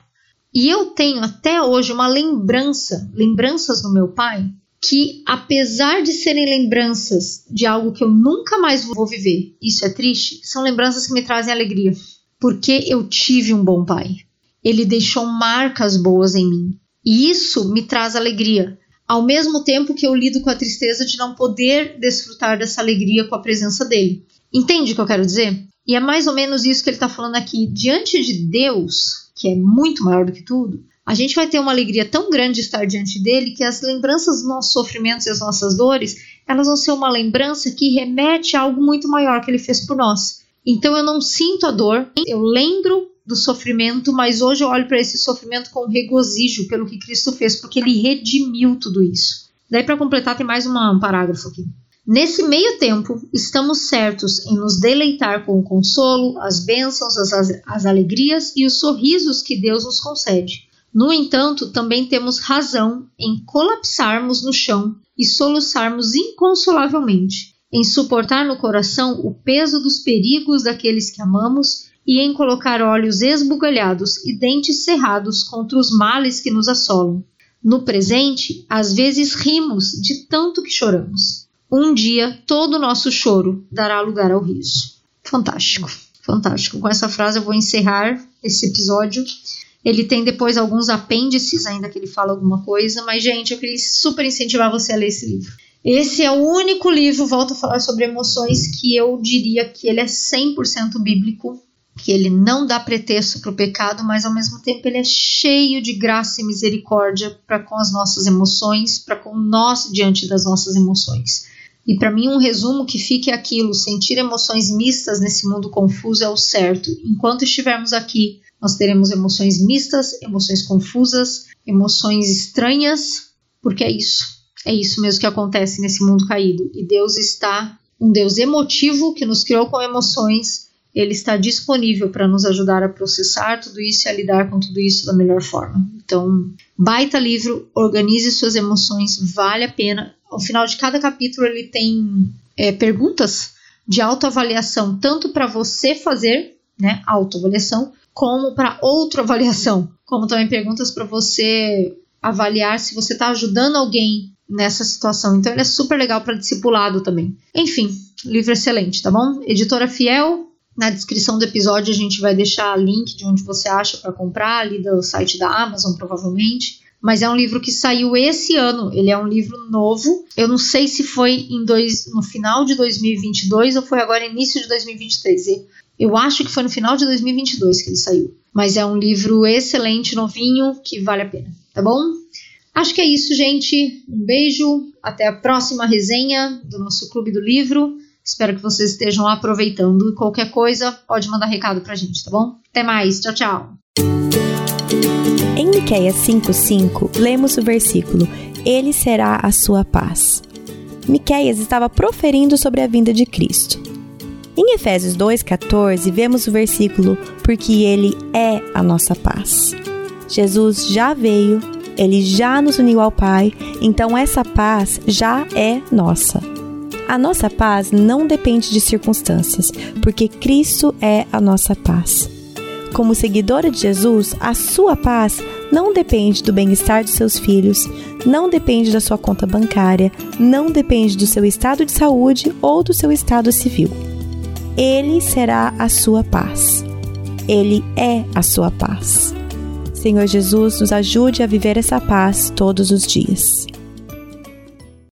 E eu tenho até hoje uma lembrança, lembranças do meu pai, que apesar de serem lembranças de algo que eu nunca mais vou viver, isso é triste, são lembranças que me trazem alegria. Porque eu tive um bom pai. Ele deixou marcas boas em mim. E isso me traz alegria ao mesmo tempo que eu lido com a tristeza de não poder desfrutar dessa alegria com a presença dele. Entende o que eu quero dizer? E é mais ou menos isso que ele está falando aqui. Diante de Deus, que é muito maior do que tudo, a gente vai ter uma alegria tão grande de estar diante dele que as lembranças dos nossos sofrimentos e as nossas dores, elas vão ser uma lembrança que remete a algo muito maior que ele fez por nós. Então eu não sinto a dor, eu lembro do sofrimento, mas hoje eu olho para esse sofrimento com regozijo pelo que Cristo fez, porque ele redimiu tudo isso. Daí, para completar, tem mais uma, um parágrafo aqui. Nesse meio tempo, estamos certos em nos deleitar com o consolo, as bênçãos, as, as alegrias e os sorrisos que Deus nos concede. No entanto, também temos razão em colapsarmos no chão e soluçarmos inconsolavelmente, em suportar no coração o peso dos perigos daqueles que amamos e em colocar olhos esbugalhados e dentes cerrados contra os males que nos assolam. No presente, às vezes rimos de tanto que choramos. Um dia, todo o nosso choro dará lugar ao riso. Fantástico, fantástico. Com essa frase eu vou encerrar esse episódio. Ele tem depois alguns apêndices, ainda que ele fala alguma coisa, mas, gente, eu queria super incentivar você a ler esse livro. Esse é o único livro, volto a falar sobre emoções, que eu diria que ele é 100% bíblico que ele não dá pretexto para o pecado, mas ao mesmo tempo ele é cheio de graça e misericórdia para com as nossas emoções, para com nós diante das nossas emoções. E para mim um resumo que fique aquilo, sentir emoções mistas nesse mundo confuso é o certo. Enquanto estivermos aqui, nós teremos emoções mistas, emoções confusas, emoções estranhas, porque é isso. É isso mesmo que acontece nesse mundo caído. E Deus está um Deus emotivo que nos criou com emoções ele está disponível para nos ajudar a processar tudo isso e a lidar com tudo isso da melhor forma. Então, baita livro, organize suas emoções, vale a pena. Ao final de cada capítulo, ele tem é, perguntas de autoavaliação, tanto para você fazer, né, autoavaliação, como para outra avaliação, como também perguntas para você avaliar se você está ajudando alguém nessa situação. Então ele é super legal para discipulado também. Enfim, livro excelente, tá bom? Editora Fiel, na descrição do episódio a gente vai deixar link de onde você acha para comprar, ali do site da Amazon, provavelmente. Mas é um livro que saiu esse ano, ele é um livro novo. Eu não sei se foi em dois, no final de 2022 ou foi agora início de 2023. Eu acho que foi no final de 2022 que ele saiu. Mas é um livro excelente, novinho, que vale a pena, tá bom? Acho que é isso, gente. Um beijo, até a próxima resenha do nosso Clube do Livro. Espero que vocês estejam aproveitando. Qualquer coisa, pode mandar recado pra gente, tá bom? Até mais. Tchau, tchau. Em Miqueias 5:5, lemos o versículo: Ele será a sua paz. Miqueias estava proferindo sobre a vinda de Cristo. Em Efésios 2,14, vemos o versículo: Porque Ele é a nossa paz. Jesus já veio, Ele já nos uniu ao Pai, então essa paz já é nossa. A nossa paz não depende de circunstâncias, porque Cristo é a nossa paz. Como seguidora de Jesus, a sua paz não depende do bem-estar dos seus filhos, não depende da sua conta bancária, não depende do seu estado de saúde ou do seu estado civil. Ele será a sua paz. Ele é a sua paz. Senhor Jesus, nos ajude a viver essa paz todos os dias.